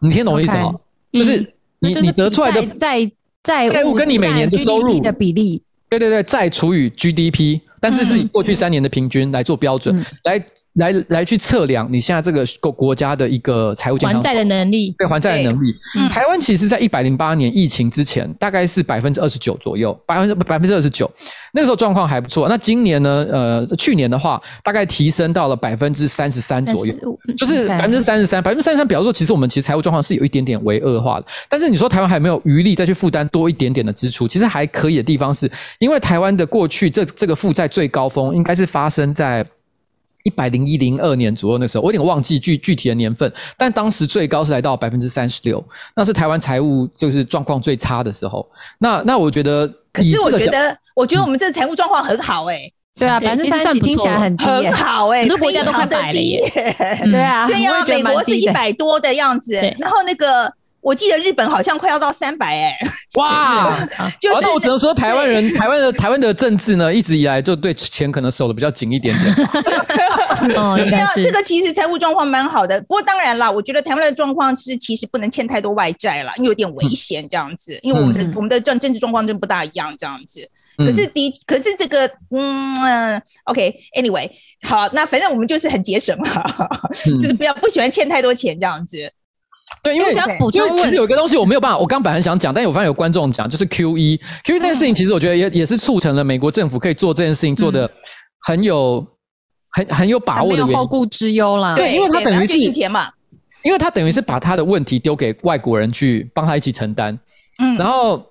你听懂我意思吗？就是你你得出来的债债债务跟你每年的收入。的比例，对对对，再除以 GDP，但是是以过去三年的平均来做标准来。来来去测量你现在这个国国家的一个财务健康，还债的能力，对还债的能力。嗯、台湾其实在一百零八年疫情之前，大概是百分之二十九左右，百分之百分之二十九，那个时候状况还不错。那今年呢？呃，去年的话，大概提升到了百分之三十三左右，就是百分之三十三，百分之三十三，表示说其实我们其实财务状况是有一点点为恶化的。但是你说台湾还没有余力再去负担多一点点的支出，其实还可以的地方是，因为台湾的过去这这个负债最高峰应该是发生在。一百零一零二年左右那时候，我有点忘记具具体的年份，但当时最高是来到百分之三十六，那是台湾财务就是状况最差的时候。那那我觉得，可是我觉得，我觉得我们这个财务状况很好哎、欸，对啊，百分之三听起来很低，很好哎、欸，很多国家都快百了耶，对啊，对啊，美国是一百多的样子，然后那个我记得日本好像快要到三百哎，哇！就是那我只能说台湾人，台湾的台湾的政治呢，一直以来就对钱可能守得比较紧一点点。哦，应该是这个其实财务状况蛮好的，不过当然啦，我觉得台湾的状况是其实不能欠太多外债了，因为有点危险这样子，因为我们的、嗯、我们的政政治状况真不大一样这样子。可是的，可是这个嗯，OK，Anyway，、okay, 好，那反正我们就是很节省了，嗯、就是不要不喜欢欠太多钱这样子。对，因为我想补充，其实有一个东西我没有办法，我刚本来很想讲，但是我发现有观众讲，就是 Q 一 Q 一这件事情，其实我觉得也也是促成了美国政府可以做这件事情做的很有很很有把握的原因，后顾之忧啦。对，因为他等于是印钱嘛，因为他等于是把他的问题丢给外国人去帮他一起承担，嗯，然后。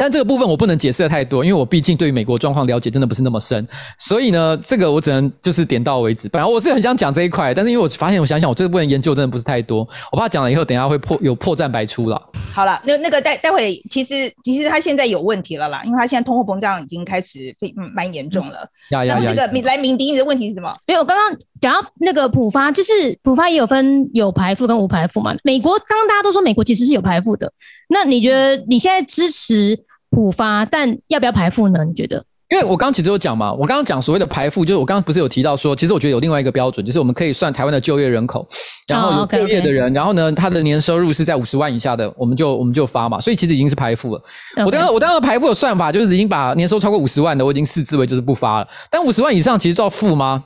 但这个部分我不能解释的太多，因为我毕竟对于美国状况了解真的不是那么深，所以呢，这个我只能就是点到为止。本来我是很想讲这一块，但是因为我发现，我想想，我这个部分研究真的不是太多，我怕讲了以后，等一下会破有破绽百出了。好了，那那个待待会，其实其实他现在有问题了啦，因为他现在通货膨胀已经开始非蛮严重了。呀呀呀！那个来明迪，你的问题是什么？没有，刚刚讲到那个普发，就是普发也有分有排富跟无排富嘛。美国刚刚大家都说美国其实是有排富的，那你觉得你现在支持？普发，但要不要排富呢？你觉得？因为我刚刚其实有讲嘛，我刚刚讲所谓的排富，就是我刚刚不是有提到说，其实我觉得有另外一个标准，就是我们可以算台湾的就业人口，然后有就业的人，oh, okay, okay. 然后呢，他的年收入是在五十万以下的，我们就我们就发嘛，所以其实已经是排富了。我刚刚我刚刚排富的算法就是已经把年收超过五十万的，我已经视之为就是不发了。但五十万以上其实叫富吗？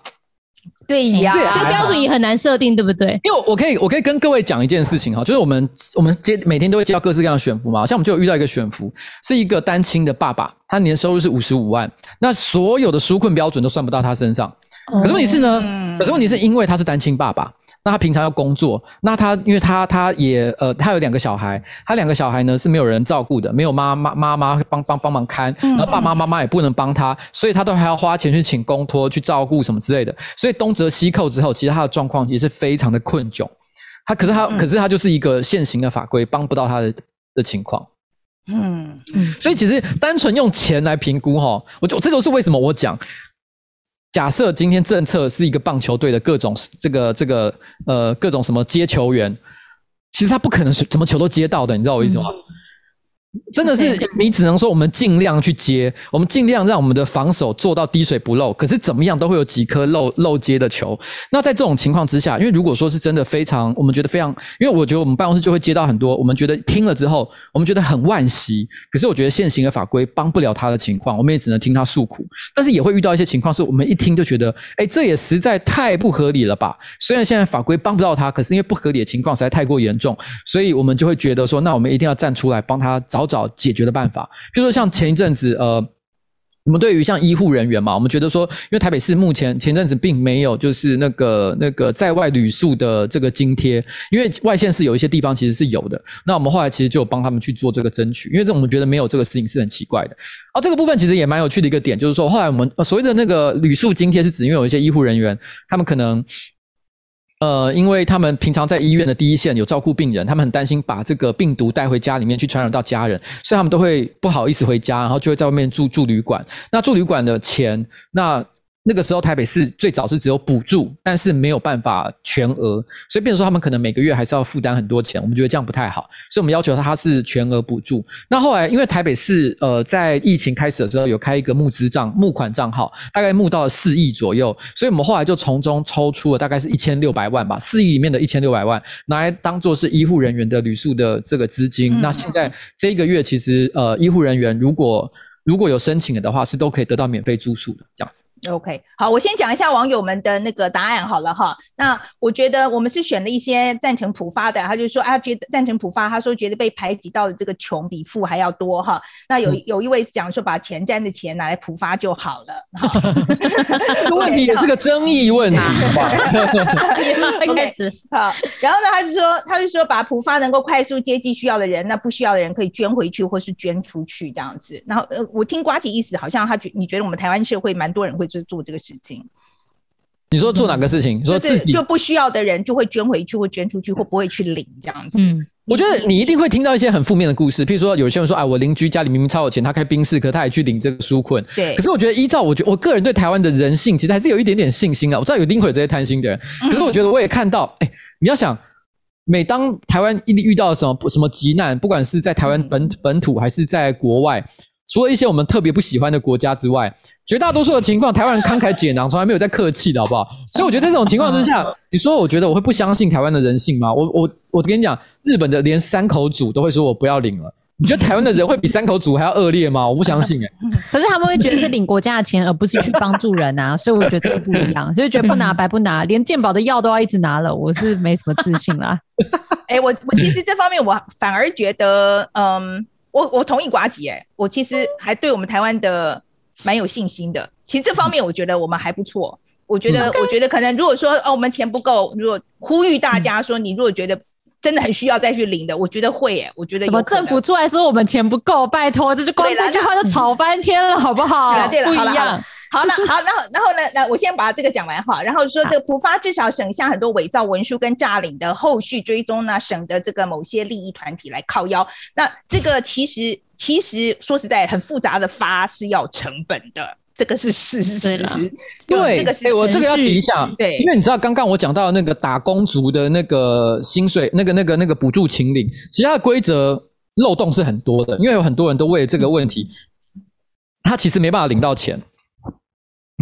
对呀，这个标准也很难设定，对不对？因为我可以，我可以跟各位讲一件事情哈，就是我们我们接每天都会接到各式各样的选服嘛，像我们就有遇到一个选服，是一个单亲的爸爸，他年收入是五十五万，那所有的纾困标准都算不到他身上。可是问题是呢，可是问题是因为他是单亲爸爸。那他平常要工作，那他因为他他也呃，他有两个小孩，他两个小孩呢是没有人照顾的，没有妈妈妈妈帮帮帮忙看，然后爸爸妈妈也不能帮他，所以他都还要花钱去请公托去照顾什么之类的，所以东折西扣之后，其实他的状况也是非常的困窘。他可是他可是他就是一个现行的法规帮不到他的的情况。嗯嗯，所以其实单纯用钱来评估哈，我就这就是为什么我讲。假设今天政策是一个棒球队的各种这个这个呃各种什么接球员，其实他不可能是怎么球都接到的，你知道我意思吗？真的是你只能说我们尽量去接，我们尽量让我们的防守做到滴水不漏。可是怎么样都会有几颗漏漏接的球。那在这种情况之下，因为如果说是真的非常，我们觉得非常，因为我觉得我们办公室就会接到很多，我们觉得听了之后，我们觉得很惋惜。可是我觉得现行的法规帮不了他的情况，我们也只能听他诉苦。但是也会遇到一些情况，是我们一听就觉得，哎，这也实在太不合理了吧？虽然现在法规帮不到他，可是因为不合理的情况实在太过严重，所以我们就会觉得说，那我们一定要站出来帮他找。找解决的办法，比如说像前一阵子，呃，我们对于像医护人员嘛，我们觉得说，因为台北市目前前阵子并没有就是那个那个在外旅宿的这个津贴，因为外县市有一些地方其实是有的，那我们后来其实就帮他们去做这个争取，因为这我们觉得没有这个事情是很奇怪的。啊，这个部分其实也蛮有趣的一个点，就是说后来我们所谓的那个旅宿津贴是指，因为有一些医护人员，他们可能。呃，因为他们平常在医院的第一线有照顾病人，他们很担心把这个病毒带回家里面去传染到家人，所以他们都会不好意思回家，然后就会在外面住住旅馆。那住旅馆的钱，那。那个时候台北市最早是只有补助，但是没有办法全额，所以变成说他们可能每个月还是要负担很多钱，我们觉得这样不太好，所以我们要求他他是全额补助。那后来因为台北市呃在疫情开始的时候有开一个募资账募款账号，大概募到了四亿左右，所以我们后来就从中抽出了大概是一千六百万吧，四亿里面的一千六百万拿来当做是医护人员的旅宿的这个资金。嗯、那现在这一个月其实呃医护人员如果如果有申请了的话，是都可以得到免费住宿的这样子。OK，好，我先讲一下网友们的那个答案好了哈。那我觉得我们是选了一些赞成普发的，他就说啊，觉得赞成普发，他说觉得被排挤到的这个穷比富还要多哈。那有有一位讲说把前瞻的钱拿来普发就好了。问题也是个争议问题吧。OK，好，然后呢，他就说他就说把普发能够快速接济需要的人，那不需要的人可以捐回去或是捐出去这样子。然后呃，我听瓜姐意思好像他觉你觉得我们台湾社会蛮多人会。就做这个事情，你说做哪个事情？嗯、说自己就不需要的人就会捐回去，或捐出去，或不会去领这样子。嗯，我觉得你一定会听到一些很负面的故事，譬如说有些人说，哎，我邻居家里明明超有钱，他开宾士，可他也去领这个纾困。对。可是我觉得依照我觉我个人对台湾的人性，其实还是有一点点信心啊。我知道有一定会有这些贪心的人，可是我觉得我也看到，哎，你要想。每当台湾一遇到什么什么急难，不管是在台湾本本土还是在国外，除了一些我们特别不喜欢的国家之外，绝大多数的情况，台湾人慷慨解囊，从来没有在客气的，好不好？所以我觉得在这种情况之下，你说我觉得我会不相信台湾的人性吗？我我我跟你讲，日本的连山口组都会说我不要领了。你觉得台湾的人会比山口组还要恶劣吗？我不相信哎、欸。可是他们会觉得是领国家的钱，而不是去帮助人啊，所以我觉得这个不一样，所以觉得不拿白不拿，连健保的药都要一直拿了，我是没什么自信啦。哎、欸，我我其实这方面我反而觉得，嗯，我我同意呱吉哎，我其实还对我们台湾的蛮有信心的。其实这方面我觉得我们还不错。我觉得我觉得可能如果说哦我们钱不够，如果呼吁大家说你如果觉得。真的很需要再去领的，我觉得会耶，我觉得有什么政府出来说我们钱不够，拜托，这就光这句话就吵翻天了，好不好？对了，对了，不一样。好了，好，然后然后呢？那我先把这个讲完哈。然后说这个普发至少省下很多伪造文书跟诈领的后续追踪呢，省得这个某些利益团体来靠腰。那这个其实其实说实在，很复杂的发是要成本的。这个是事实，对，这个是、欸、我这个要提一下，对，因为你知道刚刚我讲到那个打工族的那个薪水，那个那个那个补助请领，其他的规则漏洞是很多的，因为有很多人都为了这个问题，他其实没办法领到钱。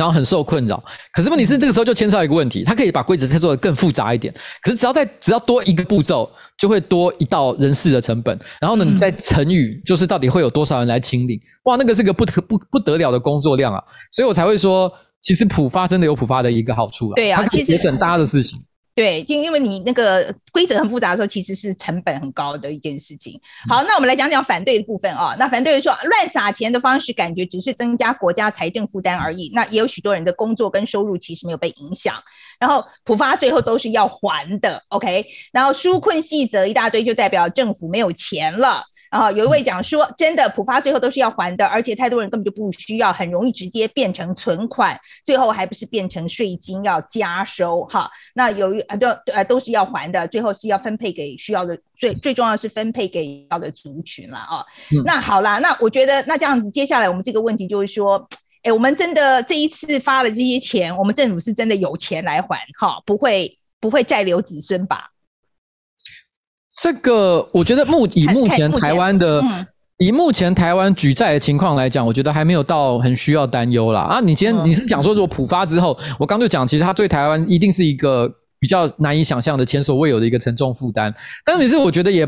然后很受困扰，可是问题是这个时候就牵涉到一个问题，他可以把规则再做得更复杂一点，可是只要再只要多一个步骤，就会多一道人事的成本。然后呢，你再乘以就是到底会有多少人来清理，哇，那个是个不得不不得了的工作量啊！所以我才会说，其实普发真的有普发的一个好处啊，对啊，它可以节省大家的事情。对，就因为你那个规则很复杂的时候，其实是成本很高的一件事情。好，那我们来讲讲反对的部分啊。那反对说乱撒钱的方式，感觉只是增加国家财政负担而已。那也有许多人的工作跟收入其实没有被影响。然后普发最后都是要还的，OK。然后纾困细则一大堆，就代表政府没有钱了。然后有一位讲说，真的普发最后都是要还的，而且太多人根本就不需要，很容易直接变成存款，最后还不是变成税金要加收哈。那由于啊都呃都是要还的，最后是要分配给需要的，最最重要的是分配给要的族群了啊。嗯、那好啦，那我觉得那这样子，接下来我们这个问题就是说，哎，我们真的这一次发了这些钱，我们政府是真的有钱来还哈，不会不会再留子孙吧？这个我觉得目以目前台湾的、嗯、以目前台湾举债的情况来讲，我觉得还没有到很需要担忧啦。啊，你今天你是讲说，如果普发之后，我刚就讲，其实它对台湾一定是一个比较难以想象的、前所未有的一个沉重负担。但是你是我觉得也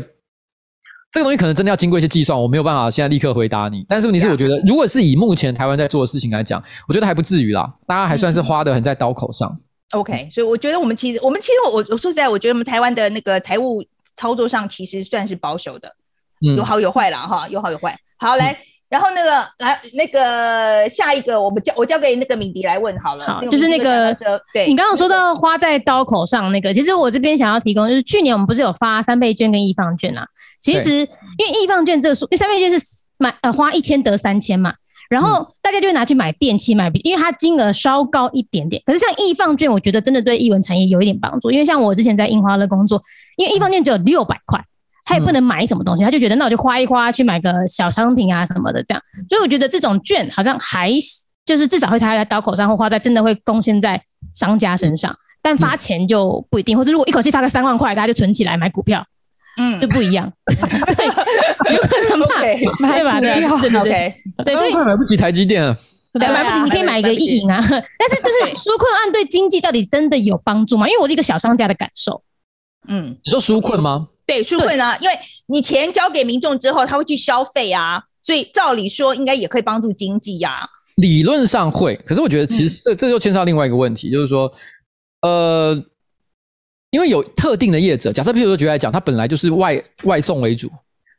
这个东西可能真的要经过一些计算，我没有办法现在立刻回答你。但是问题是，我觉得如果是以目前台湾在做的事情来讲，我觉得还不至于啦。大家还算是花的很在刀口上。OK，所以我觉得我们其实我们其实我我说实在，我觉得我们台湾的那个财务。操作上其实算是保守的，有好有坏啦哈，有好有坏。好，来，然后那个来那个下一个，我们交我交给那个敏迪来问好了。好，就是那个对，你刚刚说到花在刀口上那个，其实我这边想要提供，就是去年我们不是有发三倍券跟易放券啊？其实因为易放券这个数，因为三倍券是买呃花一千得三千嘛，然后大家就会拿去买电器买，因为它金额稍高一点点。可是像易放券，我觉得真的对艺文产业有一点帮助，因为像我之前在印花乐工作。因为易放券只有六百块，他也不能买什么东西，他就觉得那我就花一花去买个小商品啊什么的这样，所以我觉得这种券好像还就是至少会花在刀口上，或花在真的会贡献在商家身上，但发钱就不一定，或者如果一口气发个三万块，大家就存起来买股票，嗯，就不一样，对，有可能嘛，买吧，对，OK，对，所以买不起台积电啊，对，买不起，你可以买一个一银啊，但是就是纾困案对经济到底真的有帮助吗？因为我是一个小商家的感受。嗯，你说纾困吗？对，纾困啊，因为你钱交给民众之后，他会去消费啊，所以照理说应该也可以帮助经济呀。理论上会，可是我觉得其实这这就牵涉到另外一个问题，就是说，呃，因为有特定的业者，假设譬如说举例来讲，他本来就是外外送为主。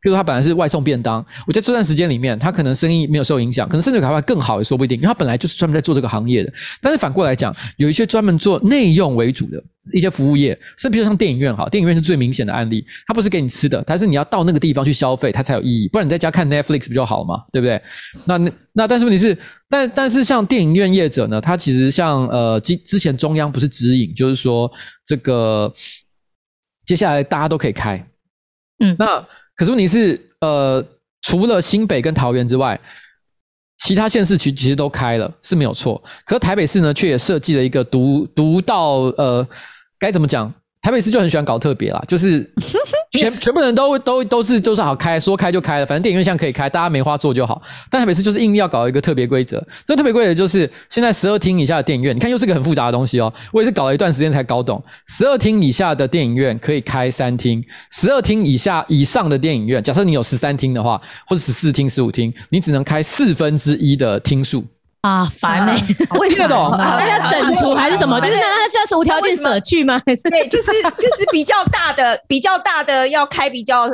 比如说他本来是外送便当，我在这段时间里面，他可能生意没有受影响，可能甚至还会更好也说不一定，因为他本来就是专门在做这个行业的。但是反过来讲，有一些专门做内用为主的一些服务业，甚至像电影院哈，电影院是最明显的案例，它不是给你吃的，它是你要到那个地方去消费，它才有意义，不然你在家看 Netflix 不就好嘛，对不对？那那但是问题是，但但是像电影院业者呢，他其实像呃之之前中央不是指引，就是说这个接下来大家都可以开，嗯，那。可是问题是，呃，除了新北跟桃园之外，其他县市其其实都开了，是没有错。可是台北市呢，却也设计了一个独独到呃，该怎么讲？台北市就很喜欢搞特别啦，就是全全部人都都都是都是好开，说开就开了，反正电影院现在可以开，大家没花做就好。但台北市就是硬要搞一个特别规则，这特别规则就是现在十二厅以下的电影院，你看又是个很复杂的东西哦。我也是搞了一段时间才搞懂，十二厅以下的电影院可以开三厅，十二厅以下以上的电影院，假设你有十三厅的话，或者十四厅、十五厅，你只能开四分之一的厅数。啊，烦呢、欸！我 听得懂，那要整除 还是什么？就是那他是要无条件舍去吗？还是对，就是就是比较大的，比较大的要开比较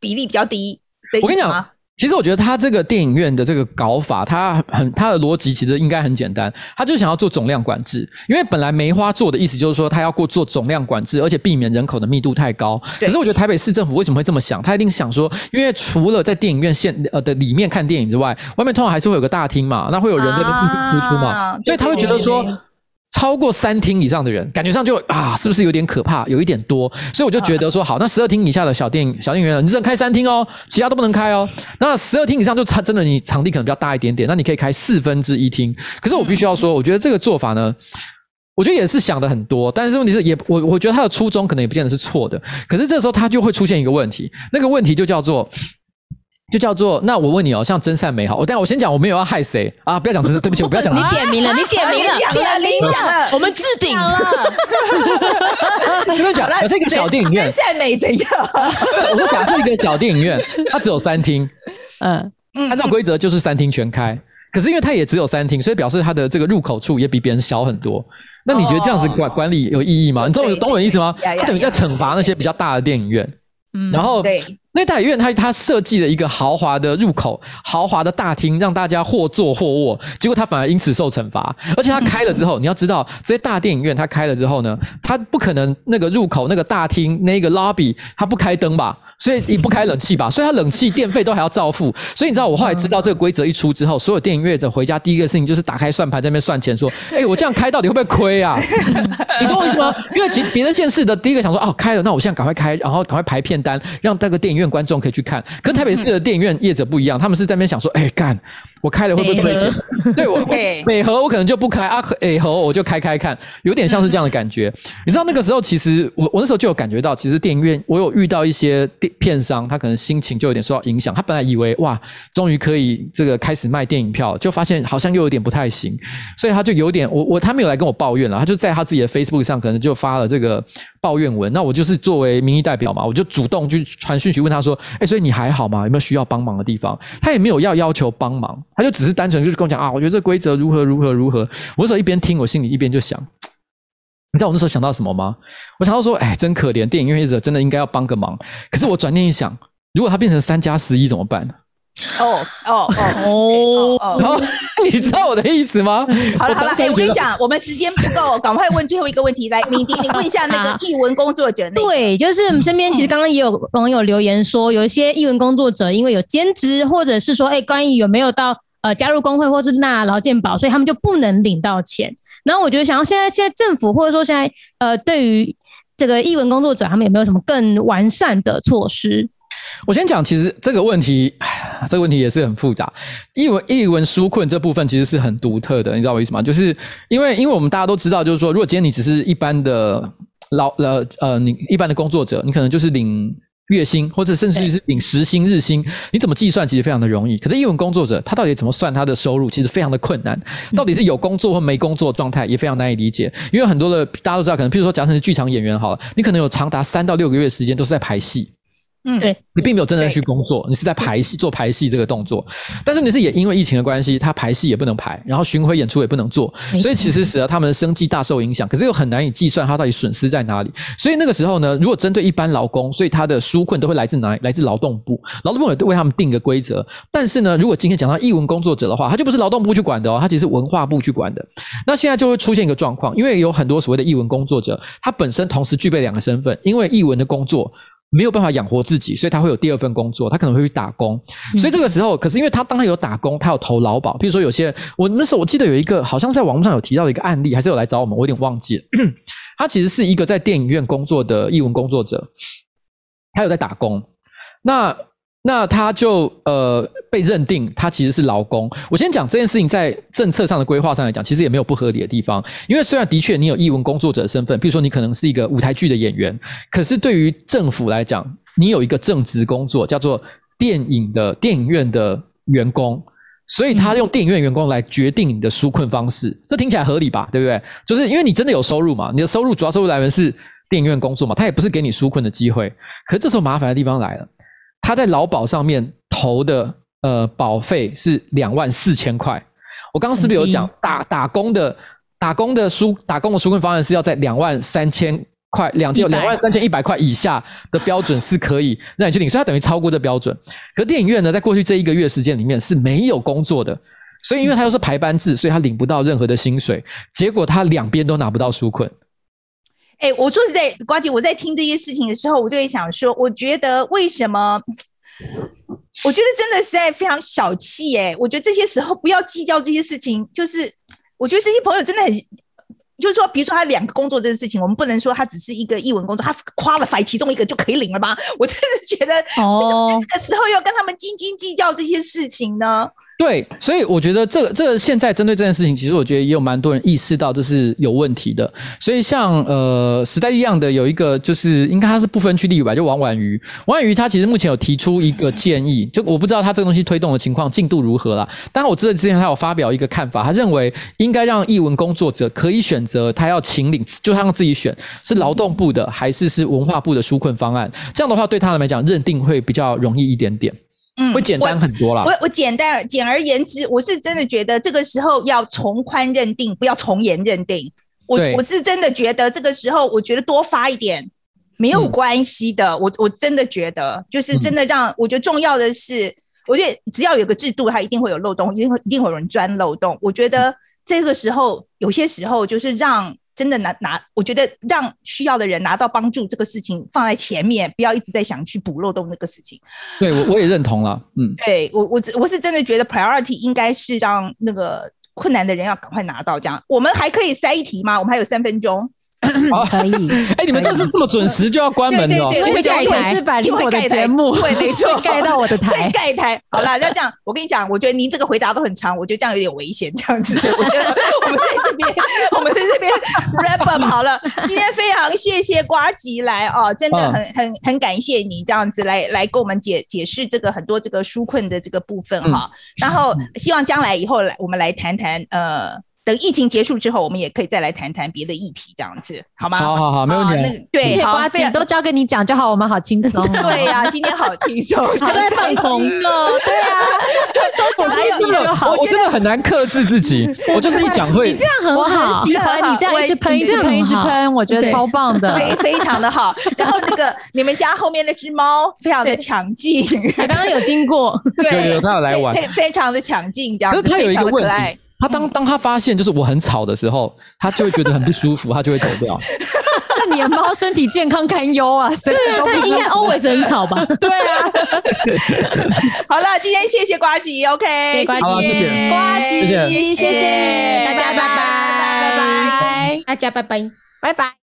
比例比较低的。我跟你讲。其实我觉得他这个电影院的这个搞法，他很他的逻辑其实应该很简单，他就想要做总量管制。因为本来梅花做的意思就是说，他要过做总量管制，而且避免人口的密度太高。可是我觉得台北市政府为什么会这么想？他一定想说，因为除了在电影院现呃的里面看电影之外，外面通常还是会有个大厅嘛，那会有人在那边进进出出嘛，啊、所以他会觉得说。超过三厅以上的人，感觉上就啊，是不是有点可怕，有一点多？所以我就觉得说，好，那十二厅以下的小电影小电影院，你只能开三厅哦，其他都不能开哦。那十二厅以上就差真的，你场地可能比较大一点点，那你可以开四分之一厅。可是我必须要说，我觉得这个做法呢，我觉得也是想的很多，但是问题是也我我觉得他的初衷可能也不见得是错的。可是这时候他就会出现一个问题，那个问题就叫做。就叫做那我问你哦，像真善美好，我但我先讲，我没有要害谁啊，不要讲真，对不起，我不要讲。你点名了，你点名了，讲了，你讲了，我们置顶 了。我跟你讲，假设一个小电影院，真善美怎样？我说假设一个小电影院，它只有三厅，嗯，按照规则就是三厅全开。可是因为它也只有三厅，所以表示它的这个入口处也比别人小很多。那你觉得这样子管管理有意义吗？你懂懂我的意思吗？它等于在惩罚那些比较大的电影院。嗯，然后对。那大影院，它它设计了一个豪华的入口，豪华的大厅，让大家或坐或卧。结果它反而因此受惩罚。而且它开了之后，你要知道，这些大电影院它开了之后呢，它不可能那个入口那个大厅那个 lobby 它不开灯吧？所以你不开冷气吧？所以它冷气电费都还要照付。所以你知道，我后来知道这个规则一出之后，所有电影院者回家第一个事情就是打开算盘在那边算钱，说：“哎，我这样开到底会不会亏啊？” 你懂我意思吗？因为其别的县市的第一个想说：“哦，开了，那我现在赶快开，然后赶快排片单，让那个电影院观众可以去看。”可是台北市的电影院业者不一样，他们是在那边想说：“ 哎，干，我开了会不会亏钱？” 对我美和我可能就不开啊，北河我就开开看，有点像是这样的感觉。你知道那个时候，其实我我那时候就有感觉到，其实电影院我有遇到一些电片商，他可能心情就有点受到影响。他本来以为哇，终于可以这个开始卖电影票，就发现好像又有点不太行，所以他就有点我我他没有来跟我抱怨了，他就在他自己的 Facebook 上可能就发了这个抱怨文。那我就是作为民意代表嘛，我就主动去传讯息问他他说：“哎，所以你还好吗？有没有需要帮忙的地方？”他也没有要要求帮忙，他就只是单纯就是跟我讲啊，我觉得这规则如何如何如何。我那时候一边听，我心里一边就想。你知道我那时候想到什么吗？我想到说，哎，真可怜，电影院业者真的应该要帮个忙。可是我转念一想，如果他变成三加十一怎么办？哦哦哦哦哦！你知道我的意思吗？好了好了，哎，我跟你讲，我们时间不够，赶快问最后一个问题。来，敏迪，你问一下那个译文工作者。对，就是我们身边其实刚刚也有网友留言说，有一些译文工作者因为有兼职，或者是说，哎，关于有没有到呃加入工会或是纳劳健保，所以他们就不能领到钱。然后我觉得，想要现在现在政府或者说现在呃，对于这个译文工作者，他们有没有什么更完善的措施？我先讲，其实这个问题，这个问题也是很复杂。译文译文纾困这部分其实是很独特的，你知道我意思吗？就是因为因为我们大家都知道，就是说，如果今天你只是一般的劳呃呃，你一般的工作者，你可能就是领。月薪或者甚至于是领时薪、日薪，你怎么计算其实非常的容易。可是艺文工作者他到底怎么算他的收入，其实非常的困难。到底是有工作或没工作状态也非常难以理解。因为很多的大家都知道，可能譬如说，假设是剧场演员好了，你可能有长达三到六个月时间都是在排戏。嗯，对，你并没有真正去工作，你是在排戏做排戏这个动作。但是你是也因为疫情的关系，他排戏也不能排，然后巡回演出也不能做，所以其实使得他们的生计大受影响。可是又很难以计算他到底损失在哪里。所以那个时候呢，如果针对一般劳工，所以他的纾困都会来自哪里？来自劳动部，劳动部也为他们定个规则。但是呢，如果今天讲到艺文工作者的话，他就不是劳动部去管的哦，他其实是文化部去管的。那现在就会出现一个状况，因为有很多所谓的艺文工作者，他本身同时具备两个身份，因为艺文的工作。没有办法养活自己，所以他会有第二份工作，他可能会去打工。所以这个时候，可是因为他当他有打工，他有投劳保。比如说，有些人，我那时候我记得有一个，好像在网络上有提到的一个案例，还是有来找我们，我有点忘记了。他其实是一个在电影院工作的艺文工作者，他有在打工。那那他就呃被认定他其实是劳工。我先讲这件事情在政策上的规划上来讲，其实也没有不合理的地方。因为虽然的确你有艺文工作者的身份，比如说你可能是一个舞台剧的演员，可是对于政府来讲，你有一个正职工作叫做电影的电影院的员工，所以他用电影院员工来决定你的纾困方式，这听起来合理吧？对不对？就是因为你真的有收入嘛，你的收入主要收入来源是电影院工作嘛，他也不是给你纾困的机会。可是这时候麻烦的地方来了。他在劳保上面投的呃保费是两万四千块，我刚刚是不是有讲打打工的打工的纾打工的纾困方案是要在两万三千块两千两万三千一百块以下的标准是可以让你去领，所以它等于超过这标准。可是电影院呢，在过去这一个月时间里面是没有工作的，所以因为它又是排班制，所以他领不到任何的薪水，结果他两边都拿不到纾困。哎、欸，我说实在，瓜姐，我在听这些事情的时候，我就会想说，我觉得为什么？我觉得真的实在非常小气哎！我觉得这些时候不要计较这些事情，就是我觉得这些朋友真的很，就是说，比如说他两个工作这个事情，我们不能说他只是一个译文工作，他 qualify 其中一个就可以领了吧？我真的觉得，哦，这个时候要跟他们斤斤计较这些事情呢？对，所以我觉得这个这个现在针对这件事情，其实我觉得也有蛮多人意识到这是有问题的。所以像呃时代一样的有一个就是应该他是不分区立委吧，就王婉瑜，王婉瑜他其实目前有提出一个建议，就我不知道他这个东西推动的情况进度如何啦。但我知道之前他有发表一个看法，他认为应该让译文工作者可以选择他要请领，就他让自己选是劳动部的还是是文化部的纾困方案。这样的话对他来讲认定会比较容易一点点。嗯，会简单很多啦。我我简单简而言之，我是真的觉得这个时候要从宽认定，不要从严认定。我我是真的觉得这个时候，我觉得多发一点没有关系的。嗯、我我真的觉得，就是真的让我觉得重要的是，我觉得只要有个制度，它一定会有漏洞，一定会一定会有人钻漏洞。我觉得这个时候有些时候就是让。真的拿拿，我觉得让需要的人拿到帮助这个事情放在前面，不要一直在想去补漏洞那个事情。对，我我也认同了，嗯，对我我我是真的觉得 priority 应该是让那个困难的人要赶快拿到。这样，我们还可以塞一题吗？我们还有三分钟。哦，可以。哎，你们这是这么准时就要关门了？对对对，盖台是把我的节目，对，没错，盖到我的台，盖台。好了，那这样，我跟你讲，我觉得您这个回答都很长，我觉得这样有点危险。这样子，我觉得我们在这边，我们在这边 wrap up 好了。今天非常谢谢瓜吉来哦，真的很很很感谢你这样子来来跟我们解解释这个很多这个纾困的这个部分哈。然后希望将来以后来我们来谈谈呃。等疫情结束之后，我们也可以再来谈谈别的议题，这样子好吗？好好好，没问题。那对，呱吉都交给你讲就好，我们好轻松。对呀，今天好轻松，就在放松了。对啊，都讲给你就好。我真的很难克制自己，我就是一讲会。你这样很好，喜欢你这样一直喷，一直喷，一直喷，我觉得超棒的，非非常的好。然后那个你们家后面那只猫非常的强劲，刚刚有经过，对，有它有来玩，非常的强劲，这样子，它有一个问题。他当当他发现就是我很吵的时候，他就会觉得很不舒服，他就会走掉。那你的猫身体健康堪忧啊，随时都应该 always 很吵吧？对啊。好了，今天谢谢瓜吉，OK，瓜吉，瓜吉，谢谢。你，大家拜拜，拜拜，大家拜拜，拜拜。